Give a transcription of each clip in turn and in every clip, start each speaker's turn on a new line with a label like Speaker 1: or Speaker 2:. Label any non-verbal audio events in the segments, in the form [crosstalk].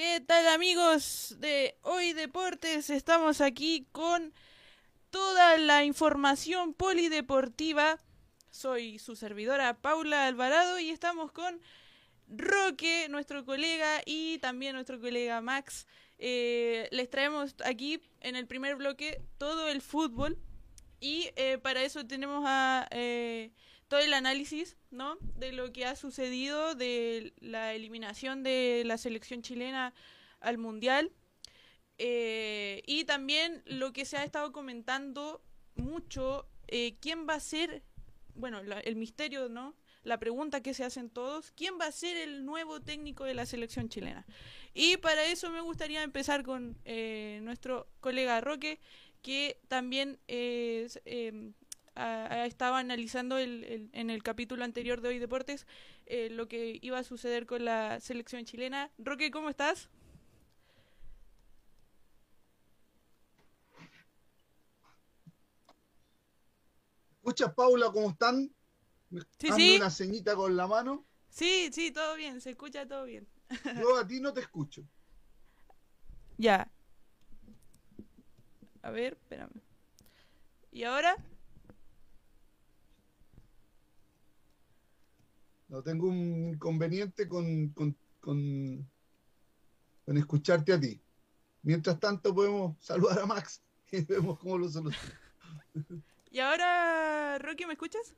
Speaker 1: ¿Qué tal amigos de Hoy Deportes? Estamos aquí con toda la información polideportiva. Soy su servidora Paula Alvarado y estamos con Roque, nuestro colega, y también nuestro colega Max. Eh, les traemos aquí en el primer bloque todo el fútbol y eh, para eso tenemos a eh, todo el análisis ¿no? de lo que ha sucedido de la eliminación de la selección chilena al mundial y también lo que se ha estado comentando mucho quién va a ser bueno el misterio no la pregunta que se hacen todos, ¿quién va a ser el nuevo técnico de la selección chilena? Y para eso me gustaría empezar con eh, nuestro colega Roque, que también eh, ha, estado analizando el, en el capítulo anterior de Hoy Deportes eh, lo que iba a suceder con la selección chilena. Roque, ¿cómo estás?
Speaker 2: Escucha, Paula, ¿cómo están?
Speaker 1: Sí, sí.
Speaker 2: una ceñita con la mano?
Speaker 1: Sí, sí, todo bien, se escucha todo bien. [laughs]
Speaker 2: Yo a ti no te escucho.
Speaker 1: Ya. A ver, espérame. ¿Y ahora?
Speaker 2: No tengo un inconveniente con, con, con, escucharte a ti. Mientras tanto podemos saludar a Max y [laughs] vemos cómo lo solucionamos. [laughs]
Speaker 1: ¿Y ahora, Rocky, me escuchas?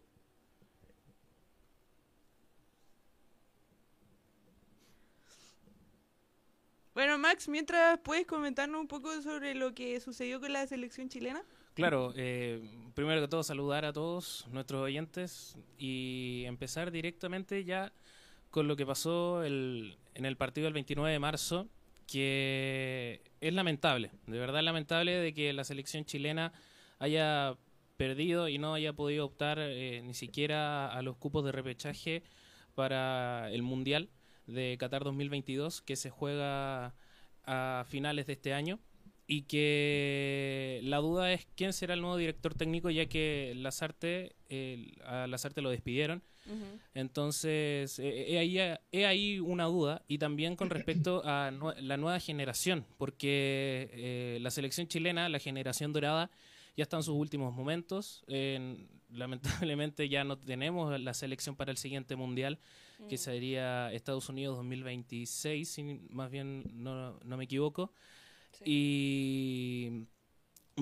Speaker 1: Bueno, Max, mientras puedes comentarnos un poco sobre lo que sucedió con la selección chilena.
Speaker 3: Claro, eh, primero que todo saludar a todos nuestros oyentes y empezar directamente ya con lo que pasó el, en el partido del 29 de marzo, que es lamentable, de verdad lamentable de que la selección chilena haya perdido y no haya podido optar eh, ni siquiera a los cupos de repechaje para el Mundial de Qatar 2022 que se juega a finales de este año y que la duda es quién será el nuevo director técnico ya que Lazarte, a Lazarte lo despidieron. Entonces, he ahí, ahí, una duda y también con respecto a la nueva generación, porque eh, la selección chilena, la generación dorada, ya está en sus últimos momentos. lamentablemente ya no tenemos la selección para el siguiente mundial que mm. sería Estados Unidos 2026, si más bien no, no me equivoco. Y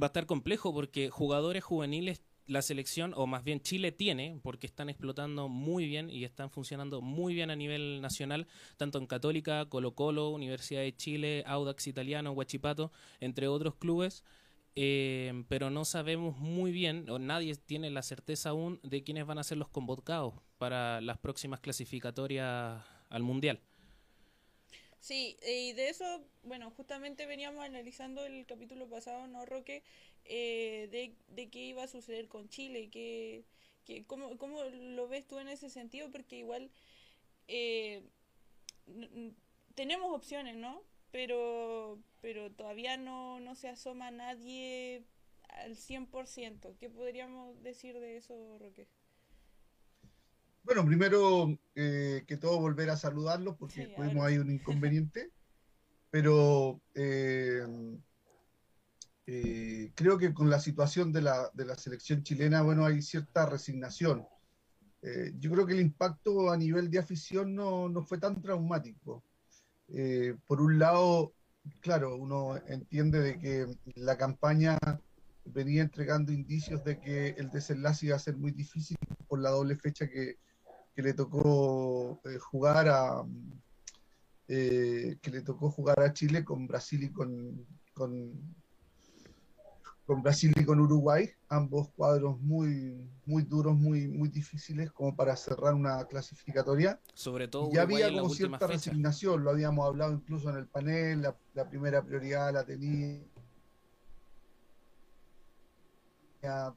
Speaker 3: va a estar complejo porque jugadores juveniles la selección, o más bien Chile tiene, porque están explotando muy bien y están funcionando muy bien a nivel nacional, tanto en Católica, Colo Colo, Universidad de Chile, Audax Italiano, Huachipato, entre otros clubes. Eh, pero no sabemos muy bien, o nadie tiene la certeza aún de quiénes van a ser los convocados para las próximas clasificatorias al Mundial.
Speaker 1: Sí, y de eso, bueno, justamente veníamos analizando el capítulo pasado, ¿no, Roque? Eh, de, de qué iba a suceder con Chile, que, que, ¿cómo, ¿cómo lo ves tú en ese sentido? Porque igual eh, tenemos opciones, ¿no? pero, pero todavía no, no se asoma nadie al 100%. ¿Qué podríamos decir de eso, Roque?
Speaker 2: Bueno, primero eh, que todo volver a saludarlos porque sí, tuvimos ahí un [laughs] inconveniente, pero eh, eh, creo que con la situación de la, de la selección chilena, bueno, hay cierta resignación. yo creo que el impacto a nivel de afición no, no fue tan traumático. Eh, por un lado, claro, uno entiende de que la campaña venía entregando indicios de que el desenlace iba a ser muy difícil por la doble fecha que, le tocó eh, jugar a eh, que le tocó jugar a Chile con Brasil y con, con con Brasil y con Uruguay, ambos cuadros muy, muy duros, muy, muy difíciles como para cerrar una clasificatoria.
Speaker 3: Sobre todo,
Speaker 2: ya había como cierta resignación, lo habíamos hablado incluso en el panel, la, primera prioridad la tenía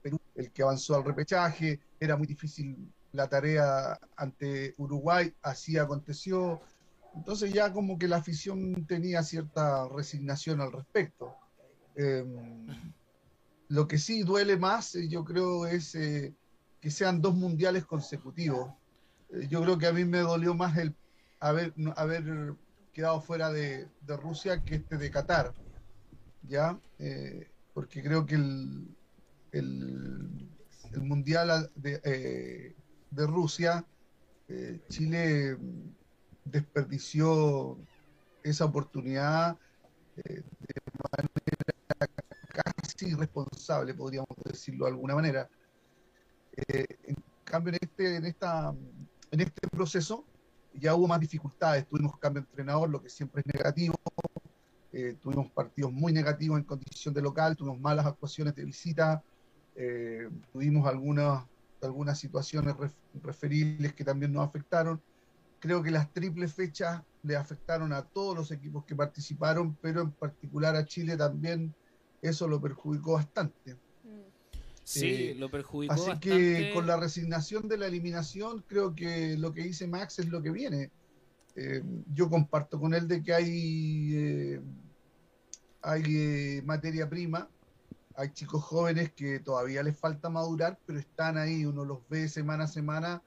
Speaker 2: Perú, el que avanzó al repechaje, era muy difícil la tarea ante Uruguay, así aconteció. Entonces ya como que la afición tenía cierta resignación al respecto. Em, lo que sí duele más, eh, yo creo, es eh, que sean dos mundiales consecutivos. Eh, yo creo que a mí me dolió más el haber, haber quedado fuera de, Rusia que este de Qatar, ¿ya? Porque creo que el, el, Mundial de, de Rusia, eh, Chile desperdició esa oportunidad de manera casi irresponsable, podríamos decirlo de alguna manera. en cambio, en este, en, esta, en este proceso, ya hubo más dificultades, tuvimos cambio de entrenador, lo que siempre es negativo, eh, tuvimos partidos muy negativos en condición de local, tuvimos malas actuaciones de visita, eh, tuvimos algunas, algunas situaciones referibles que también nos afectaron. Creo que las triples fechas le afectaron a todos los equipos que participaron, pero en particular a Chile también eso lo perjudicó bastante.
Speaker 3: Sí, eh, lo perjudicó.
Speaker 2: Así que con la resignación de la eliminación, creo que lo que dice Max es lo que viene. Eh, yo comparto con él de que hay, eh, hay materia prima, hay chicos jóvenes que todavía les falta madurar, pero están ahí, uno los ve semana a semana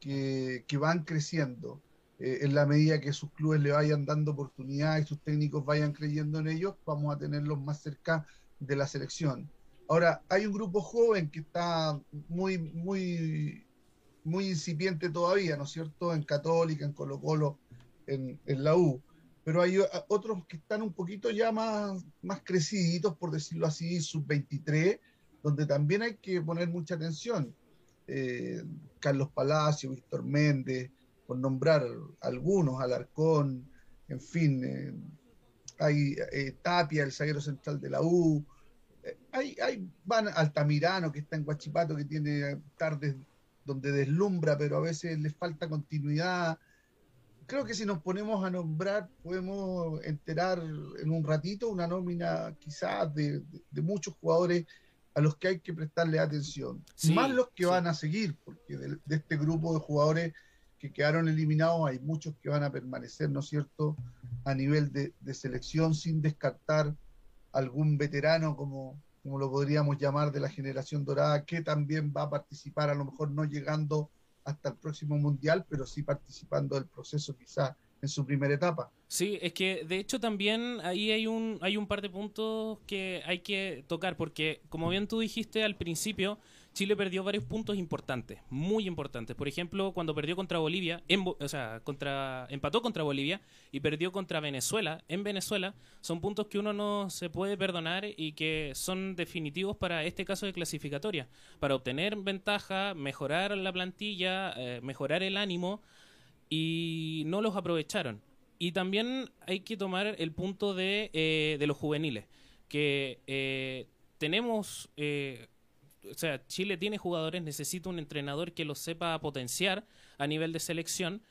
Speaker 2: que, que van creciendo. en la medida que sus clubes le vayan dando oportunidades sus técnicos vayan creyendo en ellos, vamos a tenerlos más cerca de la selección. Ahora, hay un grupo joven que está muy, muy, muy incipiente todavía, ¿no es cierto? En Católica, en Colo Colo, en, la U. Pero hay otros que están un poquito ya más, más creciditos, por decirlo así, sub-23, donde también hay que poner mucha atención. Eh, Carlos Palacio, Víctor Méndez, por nombrar algunos, Alarcón, en fin, eh, hay eh, Tapia, el zaguero central de la U, hay, hay, van Altamirano, que está en Guachipato, que tiene tardes donde deslumbra, pero a veces le falta continuidad. Creo que si nos ponemos a nombrar, podemos enterar en un ratito una nómina quizás de, muchos jugadores a los que hay que prestarle atención. Más los que van a seguir, porque de, este grupo de jugadores que quedaron eliminados hay muchos que van a permanecer, ¿no es cierto?, a nivel de, de selección sin descartar algún veterano como, como lo podríamos llamar de la generación dorada, que también va a participar, a lo mejor no llegando hasta el próximo mundial, pero sí participando del proceso quizá en su primera etapa.
Speaker 3: Sí, es que de hecho también ahí hay un, hay un par de puntos que hay que tocar, porque como bien tú dijiste al principio, Chile perdió varios puntos importantes, muy importantes. Por ejemplo, cuando perdió contra Bolivia, o sea, contra, empató contra Bolivia y perdió contra Venezuela, en Venezuela, son puntos que uno no se puede perdonar y que son definitivos para este caso de clasificatoria, para obtener ventaja, mejorar la plantilla, eh, mejorar el ánimo y no los aprovecharon. Y también hay que tomar el punto de, eh, de los juveniles, que eh, tenemos o sea, Chile tiene jugadores, necesita un entrenador que los sepa potenciar a nivel de selección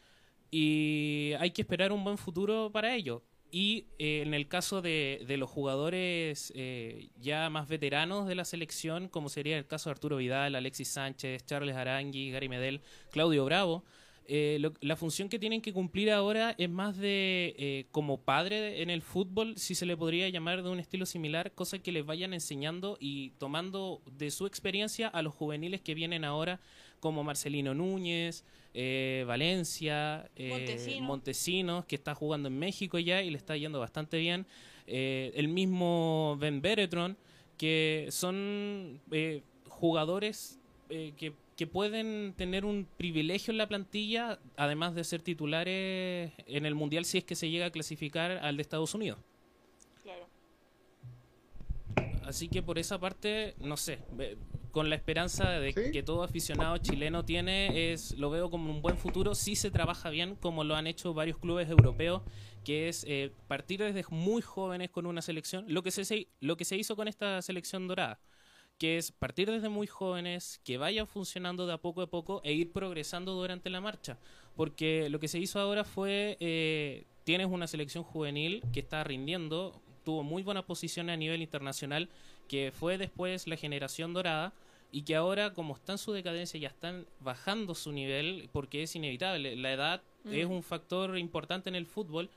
Speaker 3: y hay que esperar un buen futuro para ello. Y eh, en el caso de, de los jugadores eh, ya más veteranos de la selección, como sería el caso de Arturo Vidal, Alexis Sánchez, Charles Arangui, Gary Medel, Claudio Bravo, eh, la función que tienen que cumplir ahora es más de eh, como padre en el fútbol, si se le podría llamar de un estilo similar, cosa que les vayan enseñando y tomando de su experiencia a los juveniles que vienen ahora, como Marcelino Núñez, eh, Valencia, Montesinos, que está jugando en México ya y le está yendo bastante bien, el mismo Ben Beretron, que son jugadores que que pueden tener un privilegio en la plantilla, además de ser titulares en el Mundial si es que se llega a clasificar al de Estados Unidos. Claro. Así que por esa parte, no sé, con la esperanza de que todo aficionado chileno tiene, es lo veo como un buen futuro si se trabaja bien, como lo han hecho varios clubes europeos, que es eh, partir desde muy jóvenes con una selección, lo que se, lo que se hizo con esta selección dorada que es partir desde muy jóvenes, que vayan funcionando de a poco a poco e ir progresando durante la marcha. Porque lo que se hizo ahora fue, eh, tienes una selección juvenil que está rindiendo, tuvo muy buena posición a nivel internacional, que fue después la generación dorada y que ahora como está en su decadencia ya están bajando su nivel porque es inevitable. La edad es un factor importante en el fútbol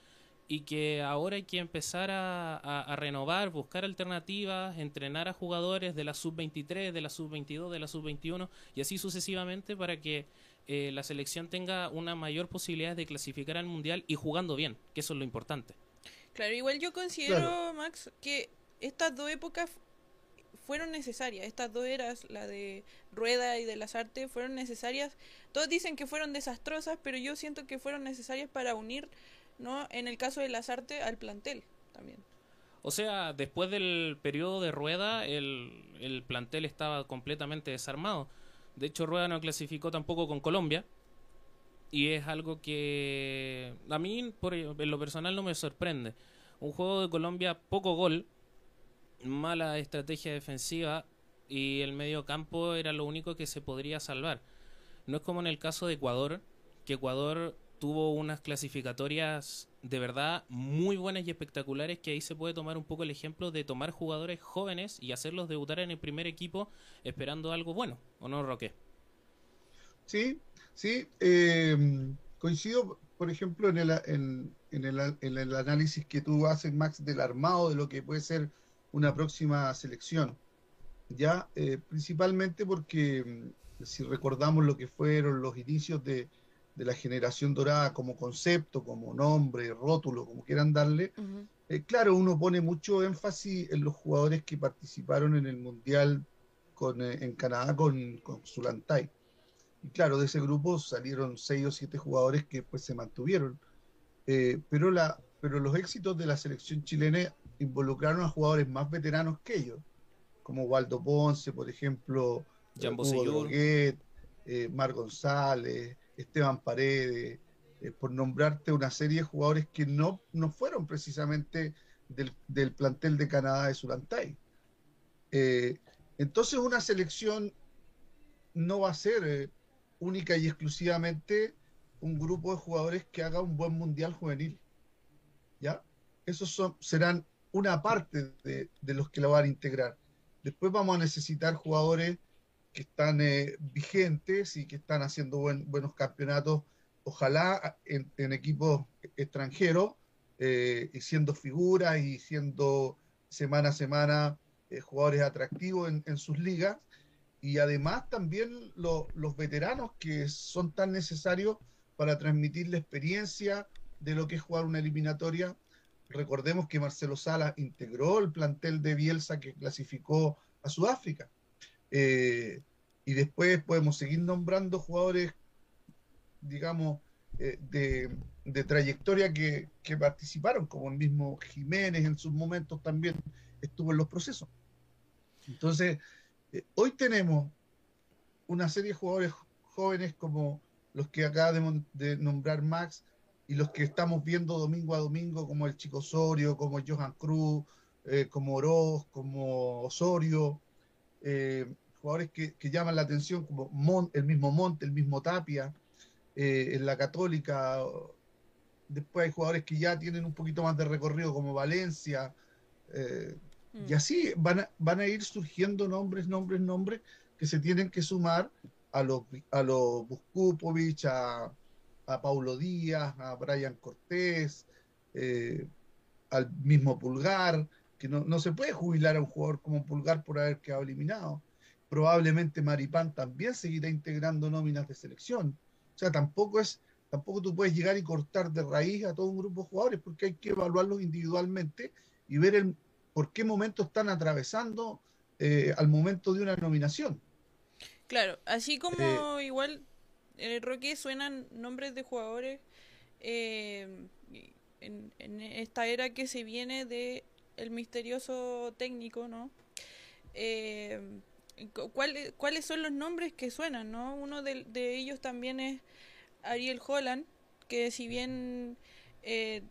Speaker 3: y que ahora hay que empezar a, renovar, buscar alternativas, entrenar a jugadores de la sub-23, de la sub-22, de la sub-21 y así sucesivamente para que eh, la selección tenga una mayor posibilidad de clasificar al mundial y jugando bien, que eso es lo importante.
Speaker 1: Claro, igual yo considero, Max, que estas dos épocas fueron necesarias. Estas dos eras, la de Rueda y de las Artes, fueron necesarias. Todos dicen que fueron desastrosas, pero yo siento que fueron necesarias para unir, ¿no? En el caso de las Artes, al plantel también.
Speaker 3: O sea, después del periodo de Rueda, el, el plantel estaba completamente desarmado. De hecho, Rueda no clasificó tampoco con Colombia. Y es algo que a mí, por, en lo personal, no me sorprende. Un juego de Colombia, poco gol, mala estrategia defensiva y el medio campo era lo único que se podría salvar. No es como en el caso de Ecuador, que Ecuador tuvo unas clasificatorias de verdad muy buenas y espectaculares que ahí se puede tomar un poco el ejemplo de tomar jugadores jóvenes y hacerlos debutar en el primer equipo esperando algo bueno, ¿o no, Roque?
Speaker 2: Sí, sí, eh, coincido, por ejemplo, en el, en, el, en el análisis que tú haces, Max, del armado de lo que puede ser una próxima selección. Ya, eh, principalmente porque mm, si recordamos lo que fueron los inicios de, de, la generación dorada como concepto, como nombre, rótulo, como quieran darle, uh -huh. eh, claro, uno pone mucho énfasis en los jugadores que participaron en el Mundial con, eh, en Canadá con, con Zulantay. Y claro, de ese grupo salieron seis o siete jugadores que pues se mantuvieron. Eh, pero, la, pero los éxitos de la selección chilena involucraron a jugadores más veteranos que ellos, como Waldo Ponce, por ejemplo,
Speaker 3: Jambo
Speaker 2: Hugo Droguet, eh, Mar González, Esteban Paredes, eh, por nombrarte una serie de jugadores que no, no fueron precisamente del, del plantel de Canadá de Zulantay. Eh, entonces una selección no va a ser eh, única y exclusivamente un grupo de jugadores que haga un buen mundial juvenil. ¿Ya? Esos son, serán una parte de, de, los que la van a integrar. Después vamos a necesitar jugadores que están eh, vigentes y que están haciendo buen, buenos campeonatos, ojalá en, equipos extranjeros, eh, y siendo figuras y siendo semana a semana eh, jugadores atractivos en, en, sus ligas. Y además también lo, los veteranos que son tan necesarios para transmitir la experiencia de lo que es jugar una eliminatoria Recordemos que Marcelo Sala integró el plantel de Bielsa que clasificó a Sudáfrica. Eh, y después podemos seguir nombrando jugadores, digamos, eh, de, de, trayectoria que, que, participaron, como el mismo Jiménez en sus momentos también estuvo en los procesos. Entonces, eh, hoy tenemos una serie de jugadores jóvenes como los que acaba de, nombrar Max, y los que estamos viendo domingo a domingo, como el Chico Osorio, como Johan Cruz, como Oroz, como Osorio, jugadores que, que, llaman la atención, como el mismo Monte, el mismo Tapia, eh, en la Católica. Después hay jugadores que ya tienen un poquito más de recorrido, como Valencia. Mm. Y así van a, van a ir surgiendo nombres, nombres, nombres que se tienen que sumar a los, a los Buskupovic, a a Paulo Díaz, a Brian Cortés, eh, al mismo Pulgar, que no, no, se puede jubilar a un jugador como Pulgar por haber quedado eliminado. Probablemente Maripán también seguirá integrando nóminas de selección. O sea, tampoco es, tampoco tú puedes llegar y cortar de raíz a todo un grupo de jugadores, porque hay que evaluarlos individualmente y ver el, por qué momento están atravesando eh, al momento de una nominación.
Speaker 1: Claro, así como eh, igual en el Roque suenan nombres de jugadores eh, en, en, esta era que se viene de el misterioso técnico, ¿no? Eh, ¿cuál, ¿Cuáles son los nombres que suenan, no? Uno de, de, ellos también es Ariel Holland, que si bien eh,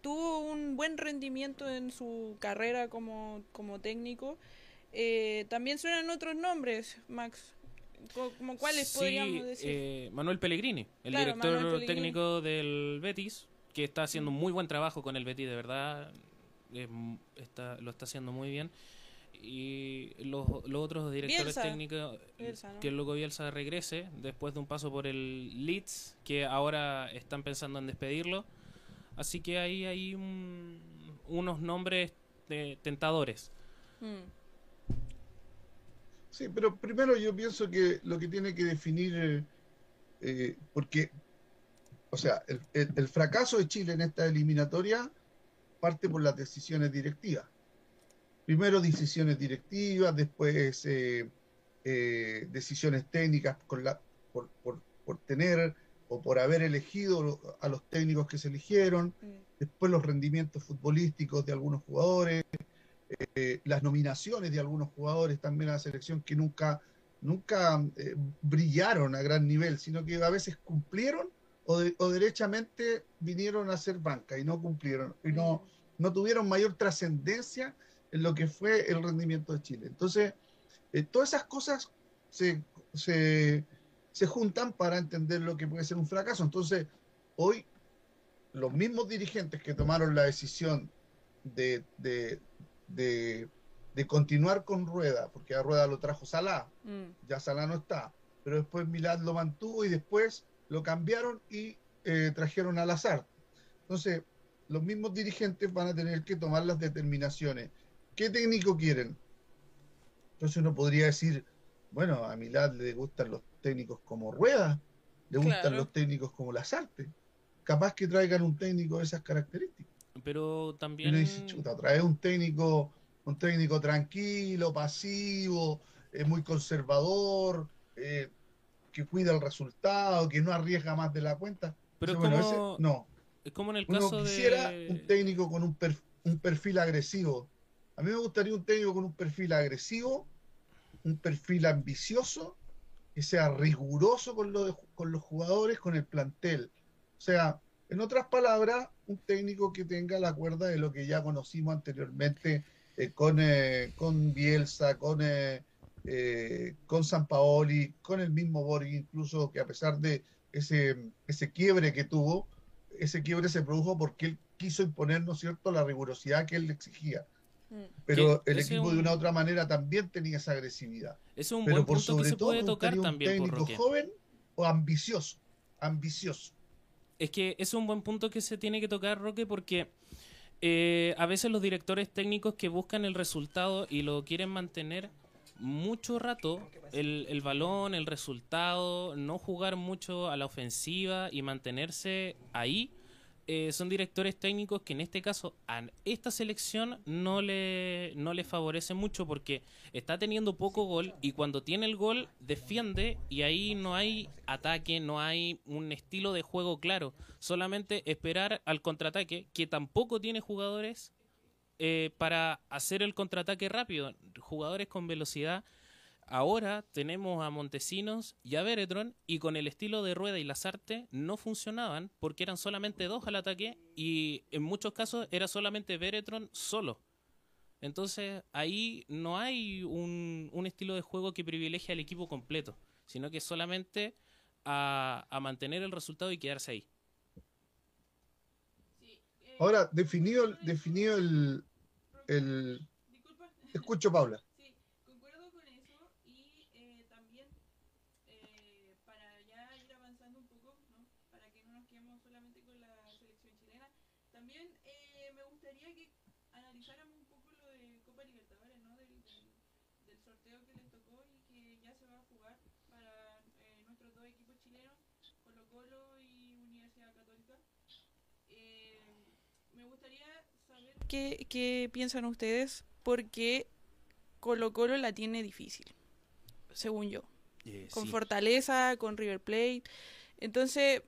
Speaker 1: tuvo un buen rendimiento en su carrera como, como técnico, eh, también suenan otros nombres, Max. ¿Como cuáles
Speaker 3: sí,
Speaker 1: podríamos decir?
Speaker 3: Eh, Manuel Pellegrini, el claro, director Pellegrini. técnico del Betis, que está haciendo muy buen trabajo con el Betis, de verdad, está, lo está haciendo muy bien. Y los, los otros directores
Speaker 1: Bielsa.
Speaker 3: técnicos,
Speaker 1: Bielsa, ¿no?
Speaker 3: que luego Bielsa regrese después de un paso por el Leeds, que ahora están pensando en despedirlo. Así que ahí hay un, unos nombres de, tentadores.
Speaker 1: Mm.
Speaker 2: Sí, pero primero yo pienso que lo que tiene que definir eh, porque, o sea, el, fracaso de Chile en esta eliminatoria parte por las decisiones directivas. Primero decisiones directivas, después eh, eh, decisiones técnicas con la, por, por, tener o por haber elegido a los técnicos que se eligieron, mm. después los rendimientos futbolísticos de algunos jugadores, las nominaciones de algunos jugadores también a la selección que nunca nunca eh, brillaron a gran nivel, sino que a veces cumplieron o, derechamente vinieron a ser banca y no cumplieron y no, no tuvieron mayor trascendencia en lo que fue el rendimiento de Chile. Entonces, eh, todas esas cosas se, se, juntan para entender lo que puede ser un fracaso. Entonces, hoy los mismos dirigentes que tomaron la decisión de, de, de continuar con Rueda, porque a Rueda lo trajo Salah, mm. ya Salah no está, pero después Milad lo mantuvo y después lo cambiaron y eh, trajeron al azar. Entonces, los mismos dirigentes van a tener que tomar las determinaciones. ¿Qué técnico quieren? Entonces uno podría decir, bueno, a Milad le gustan los técnicos como Rueda, le gustan los técnicos como Lazarte. Capaz que traigan un técnico de esas características.
Speaker 3: Pero también...
Speaker 2: Y dice, chuta, trae un técnico un técnico tranquilo, pasivo, eh, muy conservador, eh, que cuida el resultado, que no arriesga más de la cuenta.
Speaker 3: Pero es como, no. Es como en el caso
Speaker 2: quisiera un técnico con un, un perfil agresivo. A mí me gustaría un técnico con un perfil agresivo, un perfil ambicioso, que sea riguroso con, lo con los jugadores, con el plantel. O sea, en otras palabras, un técnico que tenga la cuerda de lo que ya conocimos anteriormente eh, con, eh, con Bielsa, con, eh, con San Paoli, con el mismo Borg, incluso que a pesar de ese, ese quiebre que tuvo, ese quiebre se produjo porque él quiso imponernos cierto?, la rigurosidad que él exigía. Mm. Pero el equipo de una u otra manera también tenía esa agresividad.
Speaker 3: Es un
Speaker 2: Pero
Speaker 3: buen por sobre que todo, puede tocar también.
Speaker 2: Un técnico joven o ambicioso. Ambicioso.
Speaker 3: Es que es un buen punto que se tiene que tocar, Roque, porque eh, a veces los directores técnicos que buscan el resultado y lo quieren mantener mucho rato, el, el balón, el resultado, no jugar mucho a la ofensiva y mantenerse ahí, eh, son directores técnicos que en este caso a esta selección no le, no le favorece mucho porque está teniendo poco gol y cuando tiene el gol defiende y ahí no hay ataque, no hay un estilo de juego claro, solamente esperar al contraataque que tampoco tiene jugadores eh, para hacer el contraataque rápido, jugadores con velocidad Ahora tenemos a Montesinos y a Beretron y con el estilo de Rueda y Lazarte no funcionaban porque eran solamente dos al ataque y en muchos casos era solamente Beretron solo. Entonces ahí no hay un, estilo de juego que privilegie al equipo completo, sino que solamente a, mantener el resultado y quedarse ahí.
Speaker 2: Ahora, definido, definido el, el... Escucho, Paula.
Speaker 1: Qué, piensan ustedes, porque Colo Colo la tiene difícil, según yo. Eh, con Fortaleza, con River Plate. Entonces,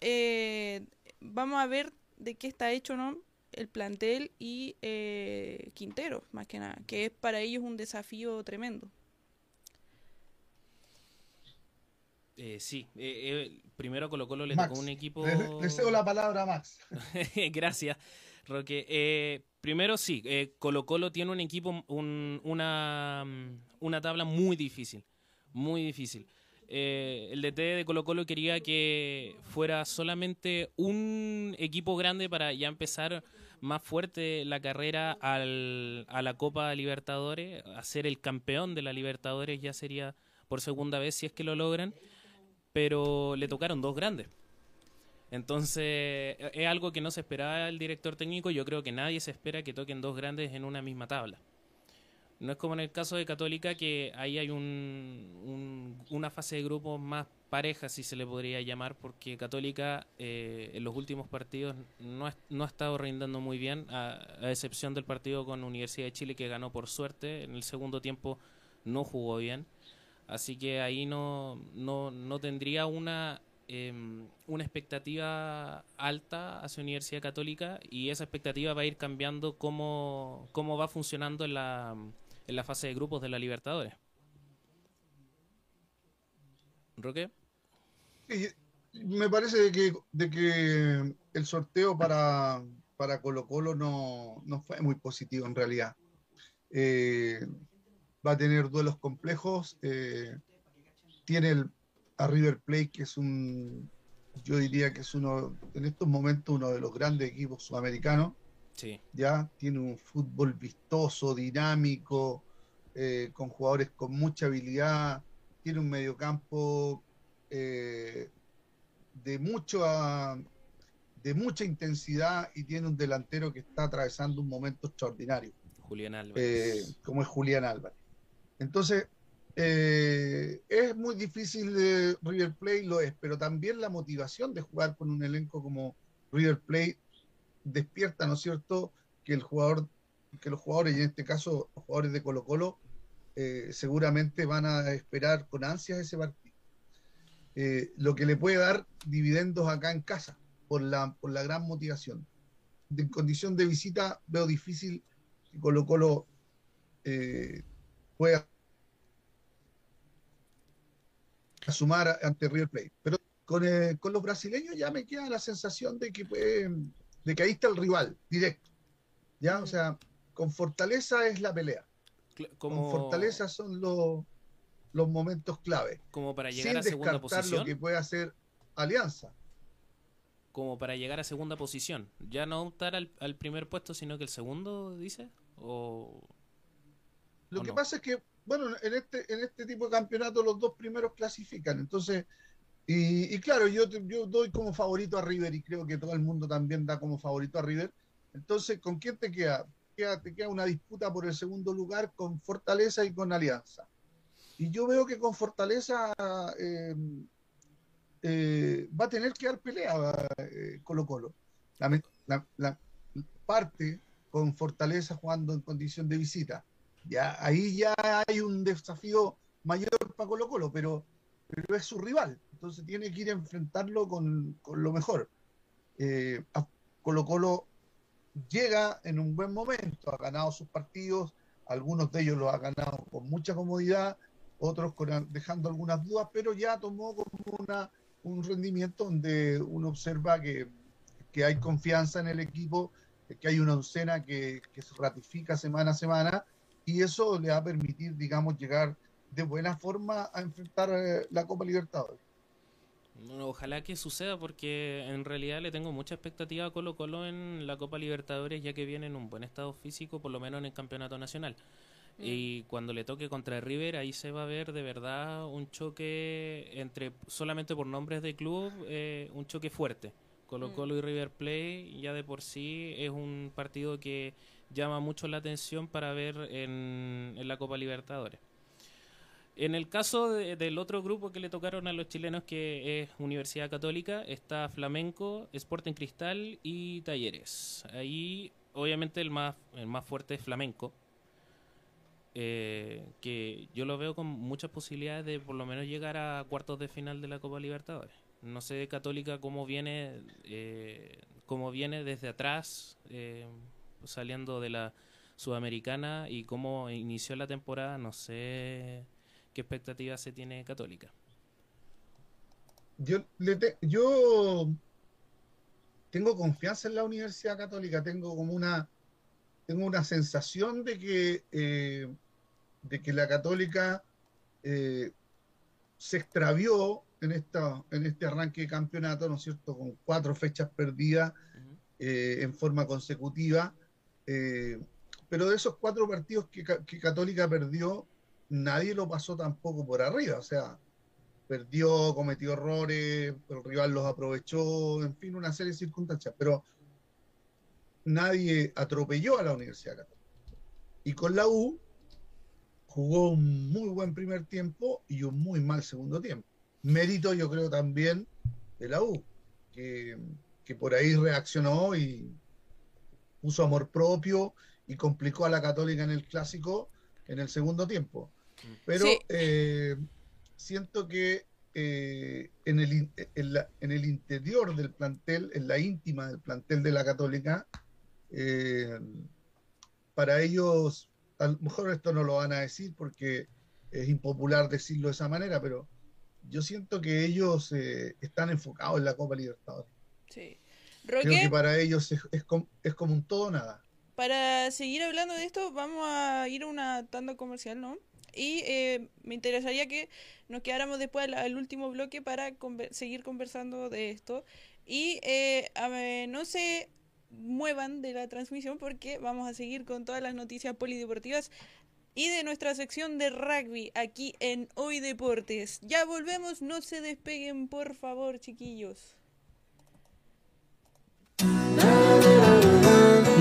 Speaker 1: eh, vamos a ver de qué está hecho ¿no? el plantel y eh, Quintero, más que nada, que es para ellos un desafío tremendo.
Speaker 3: sí, primero Colo Colo le tocó un equipo...
Speaker 2: Le, cedo la palabra a Max. [laughs]
Speaker 3: Gracias. Roque. Eh, primero sí, eh, Colo Colo tiene un equipo, una, una tabla muy difícil, muy difícil. Eh, el DT de Colo Colo quería que fuera solamente un equipo grande para ya empezar más fuerte la carrera al, a la Copa Libertadores, a ser el campeón de la Libertadores ya sería por segunda vez si es que lo logran, pero le tocaron dos grandes. Entonces, e-, es algo que no se esperaba el director técnico. Yo creo que nadie se espera que toquen dos grandes en una misma tabla. No es como en el caso de Católica, que ahí hay un, una fase de grupos más pareja, si se le podría llamar, porque Católica eh, en los últimos partidos no no ha estado rindiendo muy bien, a, a, excepción del partido con Universidad de Chile que ganó por suerte. En el segundo tiempo no jugó bien. Así que ahí no, no, no tendría una, eh, una expectativa alta hacia Universidad Católica y esa expectativa va a ir cambiando cómo, cómo va funcionando en la, en la fase de grupos de la Libertadores. Roque.
Speaker 2: Me parece de que, de que el sorteo para, para Colo Colo no, no, fue muy positivo en realidad. Eh, va a tener duelos complejos. Eh, tiene el, a River Plate, que es un, yo diría que es uno, en estos momentos, uno de los grandes equipos sudamericanos.
Speaker 3: Sí.
Speaker 2: Ya tiene un fútbol vistoso, dinámico, eh, con jugadores con mucha habilidad. Tiene un mediocampo eh, de, mucho, de mucha intensidad y tiene un delantero que está atravesando un momento extraordinario.
Speaker 3: Julián Álvarez.
Speaker 2: Eh, como es Julián Álvarez. Entonces, eh, es muy difícil River Plate, lo es, pero también la motivación de jugar con un elenco como River Plate despierta, ¿no es cierto?, que el jugador, que los jugadores, y en este caso los jugadores de Colo Colo, eh, seguramente van a esperar con ansias ese partido. Eh, lo que le puede dar dividendos acá en casa, por la, por la gran motivación. En condición de visita veo difícil que Colo Colo eh, pueda sumar ante River Plate. Pero con, eh, con, los brasileños ya me queda la sensación de que, pues, de que ahí está el rival directo. ¿ya? O sea, con fortaleza es la pelea.
Speaker 3: Como...
Speaker 2: Con fortaleza son los, los momentos clave.
Speaker 3: Como para llegar
Speaker 2: sin
Speaker 3: a segunda posición.
Speaker 2: lo que puede hacer Alianza.
Speaker 3: Como para llegar a segunda posición. Ya no optar al, al primer puesto, sino que el segundo, dice. O...
Speaker 2: Lo
Speaker 3: ¿O
Speaker 2: que
Speaker 3: no?
Speaker 2: pasa es que, bueno, en este, en este tipo de campeonato los dos primeros clasifican. Entonces, y, claro, yo, yo doy como favorito a River y creo que todo el mundo también da como favorito a River. Entonces, ¿con quién te queda? Te queda una disputa por el segundo lugar con Fortaleza y con Alianza. Y yo veo que con Fortaleza eh, eh, va a tener que dar pelea eh, Colo Colo. La- la parte con Fortaleza jugando en condición de visita. Ya, ahí ya hay un desafío mayor para Colo Colo, pero, pero es su rival. Entonces tiene que ir a enfrentarlo con, con lo mejor. Eh, Colo Colo llega en un buen momento, ha ganado sus partidos, algunos de ellos los ha ganado con mucha comodidad, otros con, dejando algunas dudas, pero ya tomó como una, un rendimiento donde uno observa que, que hay confianza en el equipo, que hay una oncena que, que se ratifica semana a semana y eso le va a permitir, digamos, llegar de buena forma a enfrentar eh, la Copa Libertadores.
Speaker 3: No, Ojalá que suceda porque en realidad le tengo mucha expectativa a Colo Colo en la Copa Libertadores ya que viene en un buen estado físico, por lo menos en el campeonato nacional. Y cuando le toque contra River, ahí se va a ver de verdad un choque entre, solamente por nombres de club, eh, un choque fuerte. Colo Colo y River Play ya de por sí es un partido que llama mucho la atención para ver en, en la Copa Libertadores. En el caso de- del otro grupo que le tocaron a los chilenos, que es Universidad Católica, está Flamenco, Sporting Cristal y Talleres. Ahí, obviamente, el más, el más fuerte es Flamenco, eh, que yo lo veo con muchas posibilidades de por lo menos llegar a cuartos de final de la Copa Libertadores. No sé Católica cómo viene, eh, cómo viene desde atrás, eh, saliendo de la Sudamericana y cómo inició la temporada, no sé qué expectativas se tiene Católica.
Speaker 2: Yo, le te- yo tengo confianza en la Universidad Católica, tengo como una, tengo una sensación de que, eh, de que la Católica eh, se extravió en, esta, en este arranque de campeonato, ¿no es cierto?, con cuatro fechas perdidas eh, en forma consecutiva. Eh, pero de esos cuatro partidos que, que Católica perdió, nadie lo pasó tampoco por arriba. O sea, perdió, cometió errores, el rival los aprovechó, en fin, una serie de circunstancias. Pero nadie atropelló a la Universidad Católica. Y con la U jugó un muy buen primer tiempo y un muy mal segundo tiempo. mérito yo creo también de la U, que, que por ahí reaccionó y puso amor propio y complicó a la Católica en el clásico en el segundo tiempo. Pero eh, siento que eh, en, el, en, el interior del plantel, en la íntima del plantel de la Católica, eh, para ellos, a lo mejor esto no lo van a decir porque es impopular decirlo de esa manera, pero yo siento que ellos están enfocados en la Copa Libertadores. Sí. Creo que para ellos es, es, como, es como un todo nada.
Speaker 1: Para seguir hablando de esto, vamos a ir a una tanda comercial, ¿no? Y eh, me interesaría que nos quedáramos después al, último bloque para seguir conversando de esto. Y eh, no se muevan de la transmisión porque vamos a seguir con todas las noticias polideportivas y de nuestra sección de rugby aquí en Hoy Deportes. Ya volvemos, no se despeguen por favor, chiquillos.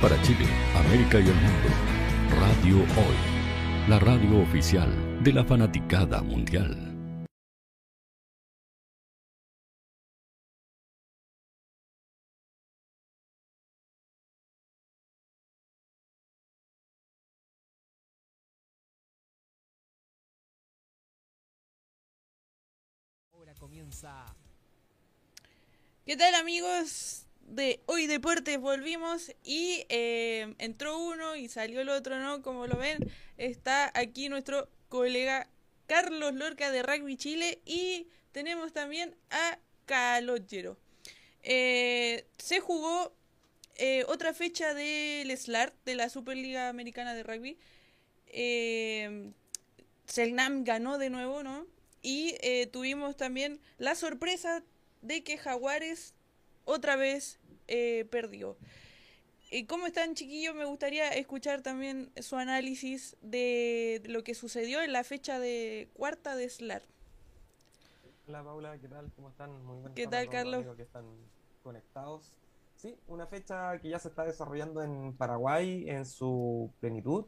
Speaker 4: para Chile, América y el mundo. Radio Hoy, la radio oficial de la fanaticada mundial.
Speaker 1: Ahora comienza. ¿Qué tal amigos? De Hoy Deportes volvimos y eh, entró uno y salió el otro, ¿no? Como lo ven, está aquí nuestro colega Carlos Lorca de Rugby Chile y tenemos también a Calogero. Eh, se jugó eh, otra fecha del SLAR, de la Superliga Americana de Rugby. Eh, Selnam ganó de nuevo, ¿no? Y tuvimos también la sorpresa de que Jaguares otra vez eh, perdió. ¿Y cómo están, chiquillos? Me gustaría escuchar también su análisis de lo que sucedió en la fecha de cuarta de SLAR.
Speaker 5: Hola Paula, ¿qué tal? ¿Cómo están? Muy
Speaker 1: ¿Qué tal, Carlos?
Speaker 5: Que están conectados. Sí, una fecha que ya se está desarrollando en Paraguay en su plenitud.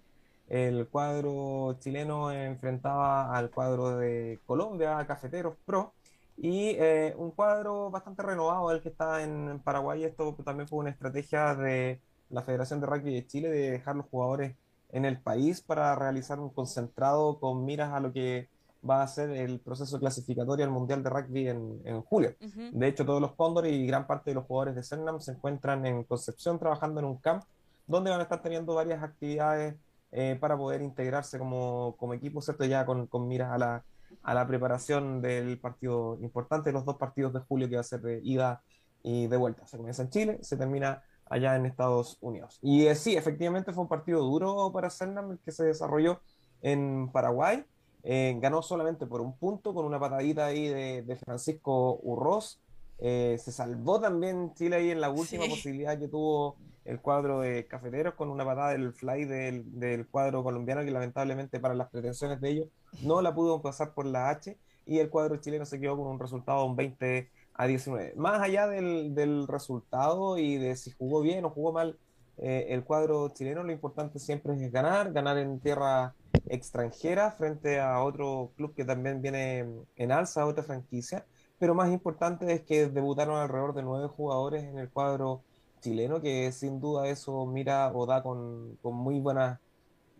Speaker 5: El cuadro chileno enfrentaba al cuadro de Colombia, Cafeteros Pro, y eh, un cuadro bastante renovado el que está en Paraguay. Esto también fue una estrategia de la Federación de Rugby de Chile de dejar los jugadores en el país para realizar un concentrado con miras a lo que va a ser el proceso clasificatorio al Mundial de Rugby en, en julio. De hecho, todos los Cóndores y gran parte de los jugadores de Cernam se encuentran en Concepción trabajando en un camp donde van a estar teniendo varias actividades eh, para poder integrarse como, como equipo, ¿cierto? Ya con, con miras a la a la preparación del partido importante, los dos partidos de julio que va a ser de ida y de vuelta. Se comienza en Chile, se termina allá en Estados Unidos. Y eh, sí, efectivamente fue un partido duro para Cernam el que se desarrolló en Paraguay. Eh, ganó solamente por un punto con una patadita ahí de, Francisco Urroz. Eh, se salvó también Chile ahí en la última posibilidad que tuvo el cuadro de Cafeteros con una patada del fly del, cuadro colombiano que lamentablemente para las pretensiones de ellos no la pudo pasar por la H y el cuadro chileno se quedó con un resultado de un 20 a 19. Más allá del, resultado y de si jugó bien o jugó mal eh, el cuadro chileno lo importante siempre es ganar, ganar en tierra extranjera frente a otro club que también viene en alza, otra franquicia, pero más importante es que debutaron alrededor de nueve jugadores en el cuadro chileno, que sin duda eso mira o da con, con muy buena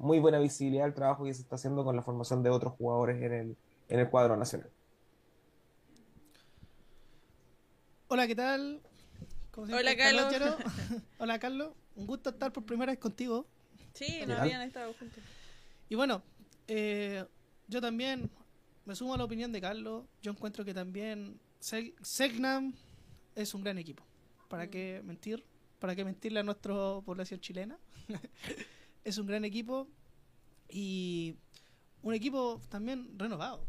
Speaker 5: muy buena visibilidad el trabajo que se está haciendo con la formación de otros jugadores en el, en el cuadro nacional.
Speaker 6: Hola, ¿qué tal?
Speaker 1: Hola, Carlos. [laughs] [laughs]
Speaker 6: Hola, Carlos. Un gusto estar por primera vez contigo.
Speaker 1: Sí, no habían estado juntos.
Speaker 6: Y bueno, eh, yo también me sumo a la opinión de Carlos. Yo encuentro que también Segnam es un gran equipo. ¿Para mm. qué mentir? ¿Para qué mentirle a nuestra población chilena? [laughs] es un gran equipo y un equipo también renovado.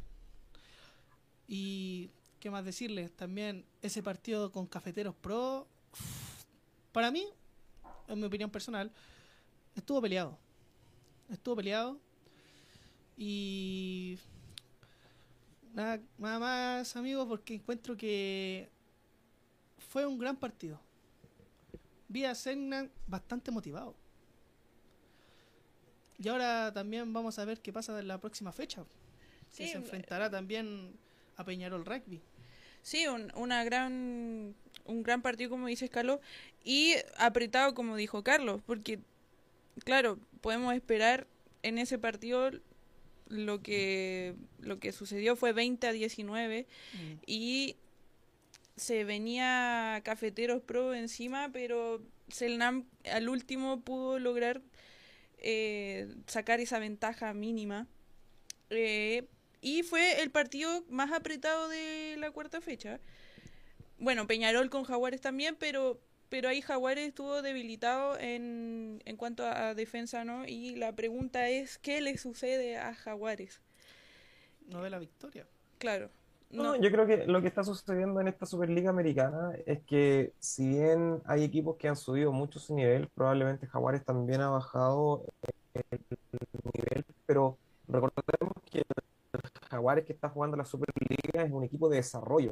Speaker 6: Y qué más decirles, también ese partido con Cafeteros Pro, para mí, en mi opinión personal, estuvo peleado. Estuvo peleado. Y nada, nada más, amigos, porque encuentro que fue un gran partido. Vi a Segnan bastante motivado. Y ahora también vamos a ver qué pasa en la próxima fecha. se enfrentará también a Peñarol Rugby.
Speaker 1: Sí, un, una gran, un gran partido, como dices, Carlos, y apretado, como dijo Carlos, porque, claro, podemos esperar en ese partido lo que, lo que sucedió fue 20 a 19 mm. y se venía Cafeteros Pro encima, pero Selnam al último pudo lograr eh, sacar esa ventaja mínima. Eh, y fue el partido más apretado de la cuarta fecha. Bueno, Peñarol con Jaguares también, pero, pero ahí Jaguares estuvo debilitado en, en cuanto a, defensa, ¿no? Y la pregunta es, ¿qué le sucede a Jaguares?
Speaker 6: No de la victoria.
Speaker 1: Claro.
Speaker 5: No. yo creo que lo que está sucediendo en esta Superliga Americana es que si bien hay equipos que han subido mucho su nivel, probablemente Jaguares también ha bajado el nivel, pero recordemos que Jaguares que está jugando la Superliga es un equipo de desarrollo.